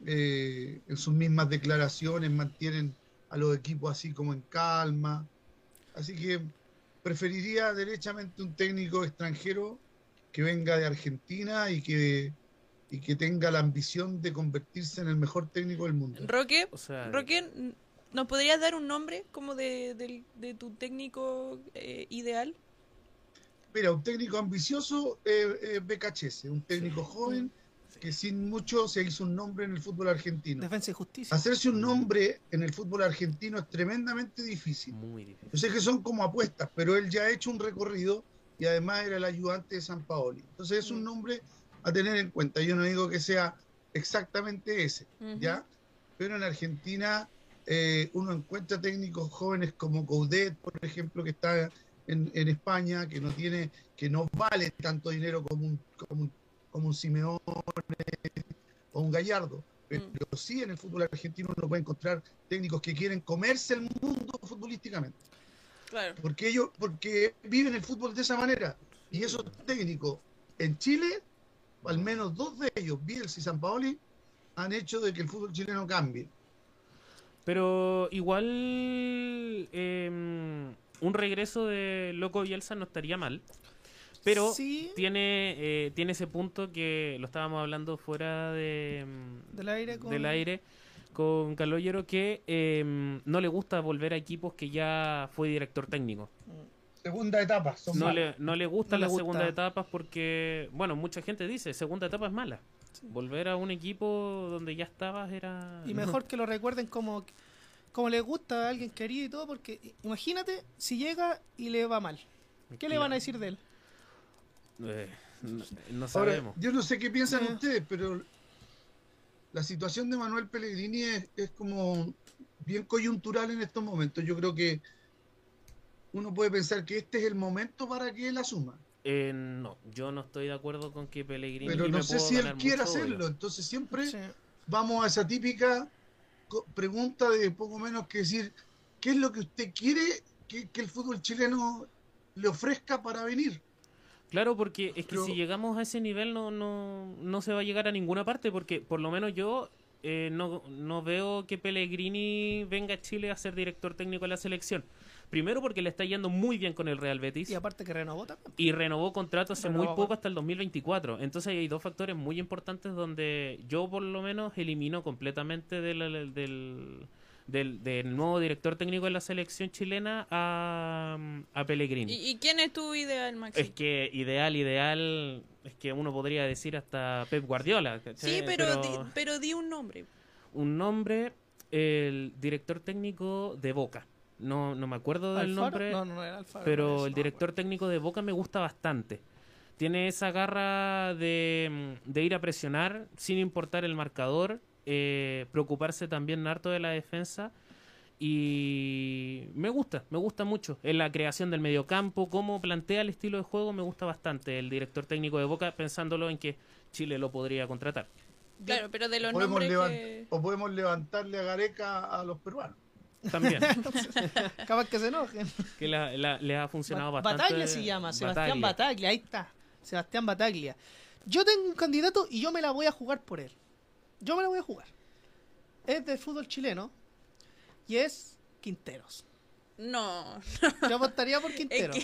Speaker 2: eh, en sus mismas declaraciones mantienen a los equipos así como en calma. Así que preferiría derechamente un técnico extranjero que venga de Argentina y que y que tenga la ambición de convertirse en el mejor técnico del mundo.
Speaker 1: Roque, Roque ¿nos podrías dar un nombre como de, de, tu técnico eh, ideal?
Speaker 2: Mira, un técnico ambicioso eh, eh un técnico joven que sin mucho se hizo un nombre en el fútbol argentino.
Speaker 6: Defensa y justicia.
Speaker 2: Hacerse un nombre en el fútbol argentino es tremendamente difícil.
Speaker 3: Muy difícil.
Speaker 2: Yo sé que son como apuestas, pero él ya ha hecho un recorrido y además era el ayudante de San Paoli. Entonces es un mm. nombre a tener en cuenta. Yo no digo que sea exactamente ese, ¿ya? Pero en Argentina eh, uno encuentra técnicos jóvenes como Coudet, por ejemplo, que está en, España, que no tiene, que no vale tanto dinero como un, como como un Simeone o un Gallardo. Pero mm. sí en el fútbol argentino uno puede encontrar técnicos que quieren comerse el mundo futbolísticamente.
Speaker 1: Claro.
Speaker 2: Porque ellos, porque viven el fútbol de esa manera. Y esos técnicos en Chile al menos dos de ellos, Bielsa y San Paoli, han hecho de que el fútbol chileno cambie.
Speaker 3: Pero igual em, un regreso de Loco Bielsa no estaría mal. Pero tiene, eh, tiene ese punto que lo estábamos hablando fuera de, em,
Speaker 6: del aire con,
Speaker 3: del aire con que em, no le gusta volver a equipos que ya fue director técnico.
Speaker 2: Segunda etapa.
Speaker 3: no, le, no le gustan las segundas etapas porque, bueno, mucha gente dice, segunda etapa es mala. Volver a un equipo donde ya estabas era...
Speaker 6: Y mejor que lo recuerden como, como le gusta a alguien querido y todo, porque imagínate si llega y le va mal. ¿Qué le van a decir de él?
Speaker 3: Eh, no, sabemos.
Speaker 2: yo no sé qué piensan ustedes, pero la situación de Manuel Pellegrini es, es como bien coyuntural en estos momentos. Yo creo que uno puede pensar que este es el momento para que él asuma.
Speaker 3: Eh, no, yo no estoy de acuerdo con que Pellegrini.
Speaker 2: Pero no sé si él quiere hacerlo, entonces siempre vamos a esa típica pregunta de poco menos que decir, ¿qué es lo que usted quiere que, el fútbol chileno le ofrezca para venir?
Speaker 3: Claro, porque es que si llegamos a ese nivel no, no, no se va a llegar a ninguna parte, porque por lo menos yo eh, no, no veo que Pellegrini venga a Chile a ser director técnico de la selección. Primero porque le está yendo muy bien con el Real Betis.
Speaker 6: Y aparte que renovó también.
Speaker 3: Y renovó contrato hace muy poco hasta el 2024. Entonces hay dos factores muy importantes donde yo por lo menos elimino completamente del, del, del, nuevo director técnico de la selección chilena a, a Pellegrini.
Speaker 1: ¿Y, quién es tu ideal, Maxi?
Speaker 3: Es que ideal, ideal, es que uno podría decir hasta Pep Guardiola.
Speaker 1: Sí, pero, Di, pero di un nombre.
Speaker 3: Un nombre, el director técnico de Boca no, no me acuerdo del nombre, pero el director técnico de Boca me gusta bastante. Tiene esa garra de, de ir a presionar sin importar el marcador, eh, preocuparse también harto de la defensa y me gusta, me gusta mucho. En la creación del mediocampo, cómo plantea el estilo de juego, me gusta bastante el director técnico de Boca, pensándolo en que Chile lo podría contratar.
Speaker 1: Claro, pero de los nombres
Speaker 2: O podemos levantarle a Gareca a los peruanos.
Speaker 3: También. [laughs]
Speaker 6: Capaz que se enojen.
Speaker 3: Que le ha funcionado bastante.
Speaker 6: Bataglia se llama, Sebastián Bataglia. ahí está. Sebastián Bataglia. Yo tengo un candidato y yo me la voy a jugar por él. Yo me la voy a jugar. Es de fútbol chileno y es Quinteros.
Speaker 1: No.
Speaker 6: Yo apostaría por Quinteros.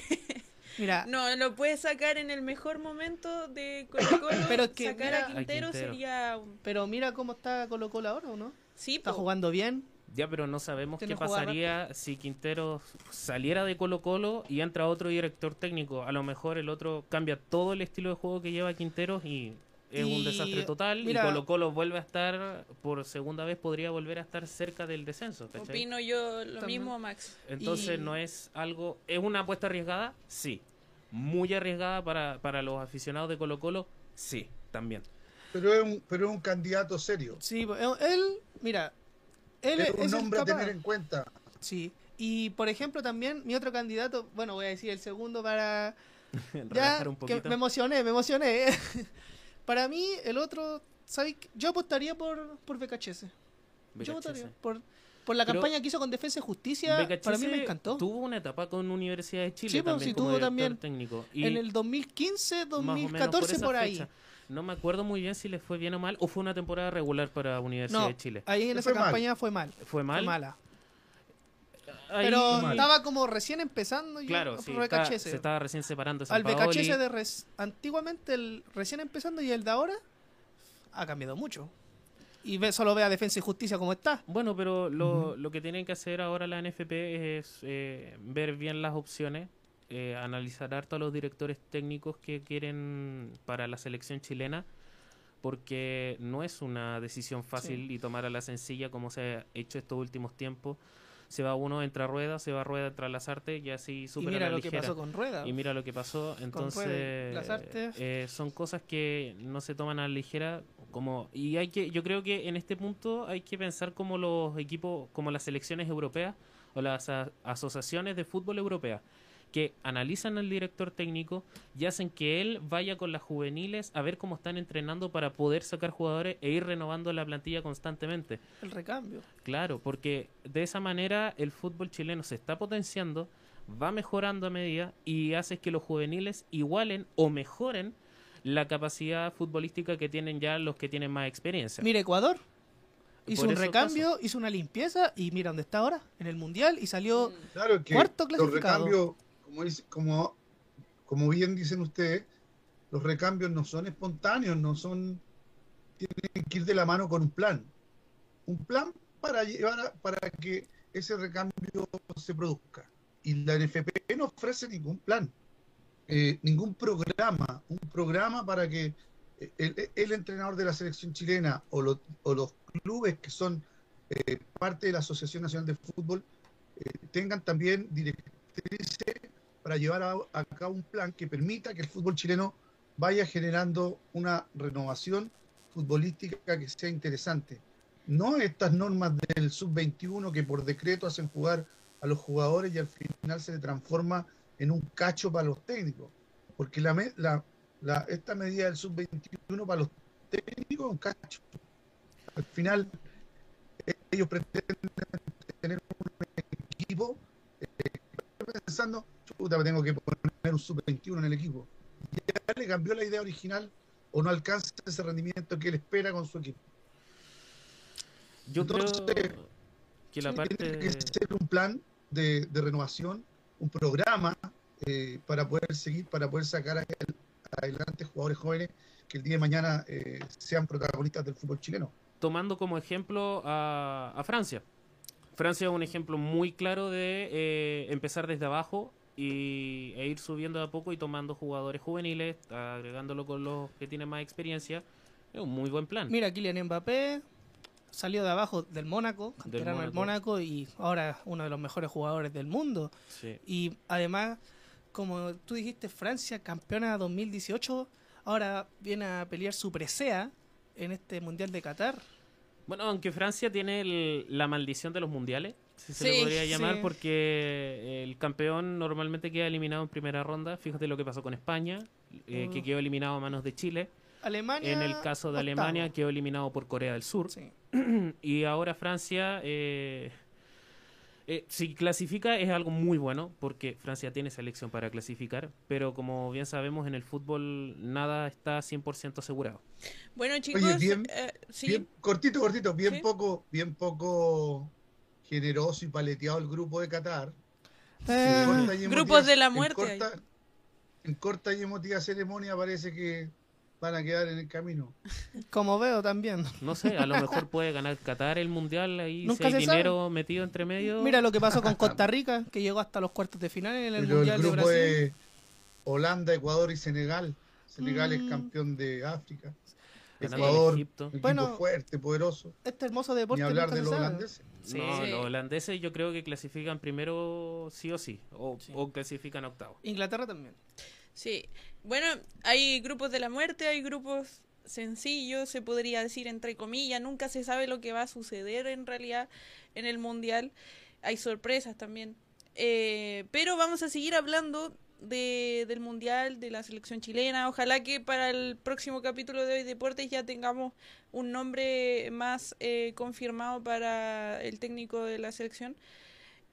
Speaker 1: Mira, [laughs] no, lo puedes sacar en el mejor momento de Colo Colo. Pero que sacar a, Quintero sería.
Speaker 6: Pero mira cómo está Colo Colo ahora, ¿o no?
Speaker 1: Sí,
Speaker 6: está jugando bien.
Speaker 3: Ya, pero no sabemos qué pasaría si Quintero saliera de Colo Colo y entra otro director técnico. A lo mejor el otro cambia todo el estilo de juego que lleva Quintero y es un desastre total. y Colo Colo vuelve a estar, por segunda vez, podría volver a estar cerca del descenso.
Speaker 1: Opino yo lo mismo, Max.
Speaker 3: Entonces no es algo... ¿Es una apuesta arriesgada? Sí. Muy arriesgada para, para los aficionados de Colo Colo? Sí, también.
Speaker 2: pero es un, pero es un candidato serio.
Speaker 6: Sí, él, mira, él
Speaker 2: es
Speaker 6: es,
Speaker 2: un
Speaker 6: el
Speaker 2: nombre a tener en cuenta.
Speaker 6: Sí. Y por ejemplo también mi otro candidato, bueno, voy a decir el segundo para [laughs] ya
Speaker 3: un
Speaker 6: que me emocioné, me emocioné. Para mí el otro, ¿sabes? Yo apostaría por por BKHS. Yo
Speaker 3: BKHS.
Speaker 6: votaría por por la
Speaker 3: Pero
Speaker 6: campaña que hizo con Defensa y Justicia,
Speaker 3: BKHS
Speaker 6: para mí me encantó.
Speaker 3: Tuvo una etapa con Universidad de Chile
Speaker 6: Sí, pues,
Speaker 3: también
Speaker 6: sí,
Speaker 3: como
Speaker 6: tuvo también.
Speaker 3: técnico. Y
Speaker 6: En el 2015,
Speaker 3: más o menos
Speaker 6: 2014
Speaker 3: esa
Speaker 6: por, ahí.
Speaker 3: fecha. No me acuerdo muy bien si les fue bien o mal o fue una temporada regular para Universidad
Speaker 6: No,
Speaker 3: de Chile.
Speaker 6: ahí en
Speaker 2: Le
Speaker 6: esa
Speaker 2: fue mal.
Speaker 6: campaña fue mal.
Speaker 3: ¿Fue mal?
Speaker 6: mala.
Speaker 3: Ahí-
Speaker 6: Pero estaba como recién empezando
Speaker 3: Claro,
Speaker 6: por
Speaker 3: sí, está- se estaba recién separando
Speaker 6: Al. BKHS de res- antiguamente el recién empezando y el de ahora ha cambiado mucho. Y ve, solo ve a Defensa y Justicia como está.
Speaker 3: Bueno, pero lo, lo que tienen que hacer ahora la NFP es eh, ver bien las opciones, eh, analizar harto a los directores técnicos que quieren para la selección chilena, porque no es una decisión fácil y tomar a la sencilla como se ha hecho estos últimos tiempos. Se va uno, entra Rueda, se va Rueda, entra Lazarte y así súper a
Speaker 6: mira
Speaker 3: la
Speaker 6: lo que pasó con Rueda.
Speaker 3: Y mira lo que pasó. Entonces,
Speaker 6: y
Speaker 3: eh, son cosas que no se toman a la ligera. Como, y hay que, yo creo que en este punto hay que pensar como los equipos, como las selecciones europeas o las asociaciones de fútbol europeas, que analizan al director técnico y hacen que él vaya con las juveniles a ver cómo están entrenando para poder sacar jugadores e ir renovando la plantilla constantemente.
Speaker 6: El recambio.
Speaker 3: Claro, porque de esa manera el fútbol chileno se está potenciando, va mejorando a medida y hace que los juveniles igualen o mejoren la capacidad futbolística que tienen ya los que tienen más experiencia.
Speaker 6: Mira Ecuador. Hizo un recambio, hizo una limpieza y mira dónde está ahora, en el Mundial y salió
Speaker 2: Claro que
Speaker 6: cuarto
Speaker 2: los
Speaker 6: clasificado.
Speaker 2: recambios, como, bien dicen ustedes, los recambios no son espontáneos, no son. Tienen que ir de la mano con un plan. Un plan para llevar a- para que ese recambio se produzca. Y la NFP no ofrece ningún plan, eh, ningún programa, un programa para que eh, el, entrenador de la selección chilena o, los- clubes que son eh, parte de la Asociación Nacional de Fútbol tengan también directrices para llevar a, a cabo un plan que permita que el fútbol chileno vaya generando una renovación futbolística que sea interesante. No estas normas del sub-21 que por decreto hacen jugar a los jugadores y al final se transforma en un cacho para los técnicos. Porque la, la- esta medida del sub-21 para los técnicos es un cacho. Al final ellos pretenden tener un equipo eh, pensando, chuta, tengo que poner un sub-21 en el equipo. Ya le cambió la idea original o no alcanza ese rendimiento que él espera con su equipo.
Speaker 3: Yo
Speaker 2: Entonces,
Speaker 3: creo que la parte
Speaker 2: tiene que ser un plan de, de renovación, un programa eh, para poder seguir, para poder sacar a- adelante jugadores jóvenes que el día de mañana eh, sean protagonistas del fútbol chileno.
Speaker 3: tomando como ejemplo a, a Francia. Francia es un ejemplo muy claro de eh, empezar desde abajo y, e ir subiendo de a poco y tomando jugadores juveniles, agregándolo con los que tienen más experiencia. Es un muy buen plan.
Speaker 6: Mira, Kylian Mbappé salió de abajo del Mónaco, canterano del
Speaker 3: Mónaco.
Speaker 6: Mónaco y ahora uno de los mejores jugadores del mundo.
Speaker 3: Sí.
Speaker 6: Y además, como tú dijiste, Francia campeona 2018, ahora viene a pelear su presea en este Mundial de Qatar.
Speaker 3: Bueno, aunque Francia tiene el- la maldición de los mundiales, si se
Speaker 6: Sí,
Speaker 3: le podría llamar,
Speaker 6: sí.
Speaker 3: porque el campeón normalmente queda eliminado en primera ronda. Fíjate lo que pasó con España, eh, que
Speaker 6: Mm.
Speaker 3: quedó eliminado a manos de Chile.
Speaker 6: Alemania.
Speaker 3: En el caso de
Speaker 6: octavo.
Speaker 3: Alemania quedó eliminado por Corea del Sur. [clears throat] y ahora Francia, eh, eh, si clasifica es algo muy bueno, porque Francia tiene selección para clasificar, pero como bien sabemos en el fútbol nada está 100% asegurado.
Speaker 1: Bueno, chicos,
Speaker 2: Oye, bien,
Speaker 1: eh, sí.
Speaker 2: bien cortito, cortito, bien
Speaker 1: Sí.
Speaker 2: poco, bien poco generoso y paleteado el grupo de Qatar.
Speaker 6: Eh,
Speaker 2: En corta y
Speaker 1: Grupos
Speaker 2: emotiva-
Speaker 1: de la
Speaker 2: en
Speaker 1: muerte
Speaker 2: corta- en corta y emotiva ceremonia parece que van a quedar en el camino.
Speaker 6: Como veo también.
Speaker 3: No sé, a lo [laughs] mejor puede ganar Qatar el mundial ahí
Speaker 6: Nunca
Speaker 3: si hay
Speaker 6: se sabe.
Speaker 3: dinero metido entre medio.
Speaker 6: Mira lo que pasó con [laughs] Costa Rica, que llegó hasta los cuartos de final en el
Speaker 2: Pero el
Speaker 6: Mundial de
Speaker 2: grupo
Speaker 6: Brasil.
Speaker 2: es Holanda, Ecuador y Senegal. Senegal es
Speaker 6: Mm.
Speaker 2: campeón de África.
Speaker 3: Ganando
Speaker 2: Ecuador,
Speaker 3: Egipto.
Speaker 2: equipo
Speaker 6: Bueno,
Speaker 2: fuerte, poderoso.
Speaker 6: Este hermoso deporte
Speaker 2: Ni hablar de los holandeses.
Speaker 1: Sí.
Speaker 3: No, los holandeses yo creo que clasifican primero sí o sí, o, o clasifican octavo.
Speaker 6: Inglaterra también.
Speaker 1: Sí. Bueno, hay grupos de la muerte, hay grupos sencillo, se podría decir entre comillas, nunca se sabe lo que va a suceder en realidad en el Mundial, hay sorpresas también, eh, pero vamos a seguir hablando de, del Mundial, de la selección chilena, ojalá que para el próximo capítulo de hoy Deportes ya tengamos un nombre más eh, confirmado para el técnico de la selección.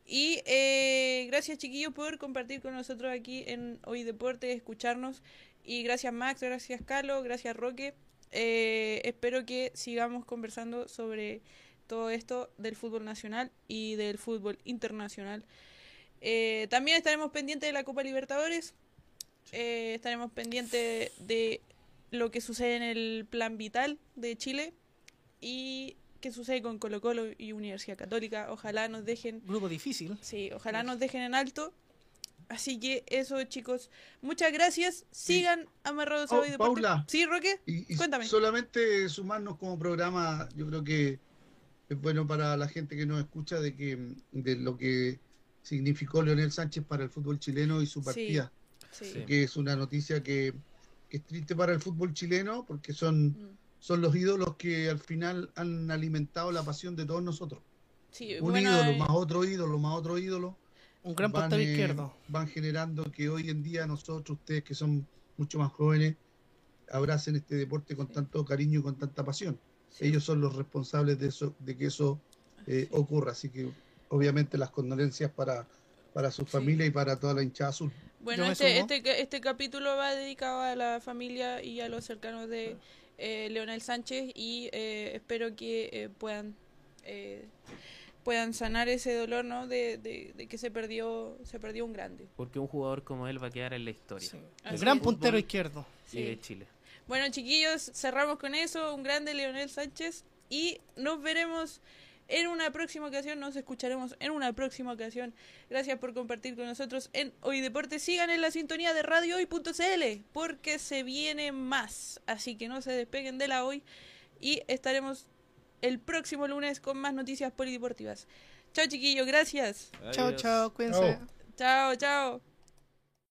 Speaker 1: Y eh, gracias chiquillos por compartir con nosotros aquí en Hoy Deportes, escucharnos. Y gracias Max, gracias Carlos, gracias Roque. Eh, espero que sigamos conversando sobre todo esto del fútbol nacional y del fútbol internacional. Eh, también estaremos pendientes de la Copa Libertadores. Eh, estaremos pendientes de lo que sucede en el plan vital de Chile y qué sucede con Colo Colo y Universidad Católica. Ojalá nos dejen...
Speaker 6: Grupo difícil.
Speaker 1: Sí, ojalá nos dejen en alto. Así que eso, chicos. Muchas gracias. Sigan amarrados a
Speaker 2: Oh,
Speaker 1: hoy.
Speaker 2: Paula.
Speaker 1: Sí, Roque.
Speaker 2: Y, y
Speaker 1: Cuéntame.
Speaker 2: solamente sumarnos como programa, yo creo que es bueno para la gente que nos escucha de que de lo que significó Leonel Sánchez para el fútbol chileno y su partida,
Speaker 1: sí.
Speaker 2: que es una noticia que, que es triste para el fútbol chileno porque son,
Speaker 1: Mm.
Speaker 2: son los ídolos que al final han alimentado la pasión de todos nosotros.
Speaker 1: Sí,
Speaker 2: Un
Speaker 1: bueno,
Speaker 2: ídolo,
Speaker 1: eh,
Speaker 2: más otro ídolo, más otro ídolo.
Speaker 6: Un gran
Speaker 2: van, eh,
Speaker 6: izquierdo.
Speaker 2: Van generando que hoy en día nosotros, ustedes que son mucho más jóvenes, abracen este deporte con tanto cariño y con tanta pasión. Ellos son los responsables de eso, de que eso eh, ocurra. Así que obviamente las condolencias para, para su familia y para toda la hinchada azul.
Speaker 1: Bueno, este, este, este capítulo va dedicado a la familia y a los cercanos de eh, Leonel Sánchez y eh, espero que eh, puedan eh, puedan sanar ese dolor, ¿no? De, de, de que se perdió se perdió un grande.
Speaker 3: Porque un jugador como él va a quedar en la historia.
Speaker 1: El
Speaker 6: gran puntero izquierdo.
Speaker 3: Y de Chile.
Speaker 1: Bueno, chiquillos, cerramos con eso. Un grande Leonel Sánchez. Y nos veremos en una próxima ocasión. Nos escucharemos en una próxima ocasión. Gracias por compartir con nosotros en Hoy Deporte. Sigan en la sintonía de radiohoy.cl porque se viene más. Así que no se despeguen de la hoy. Y estaremos el próximo lunes con más noticias polideportivas. Chao, chiquillos. Gracias.
Speaker 6: Chao, chao, cuídense.
Speaker 1: Chao, chao.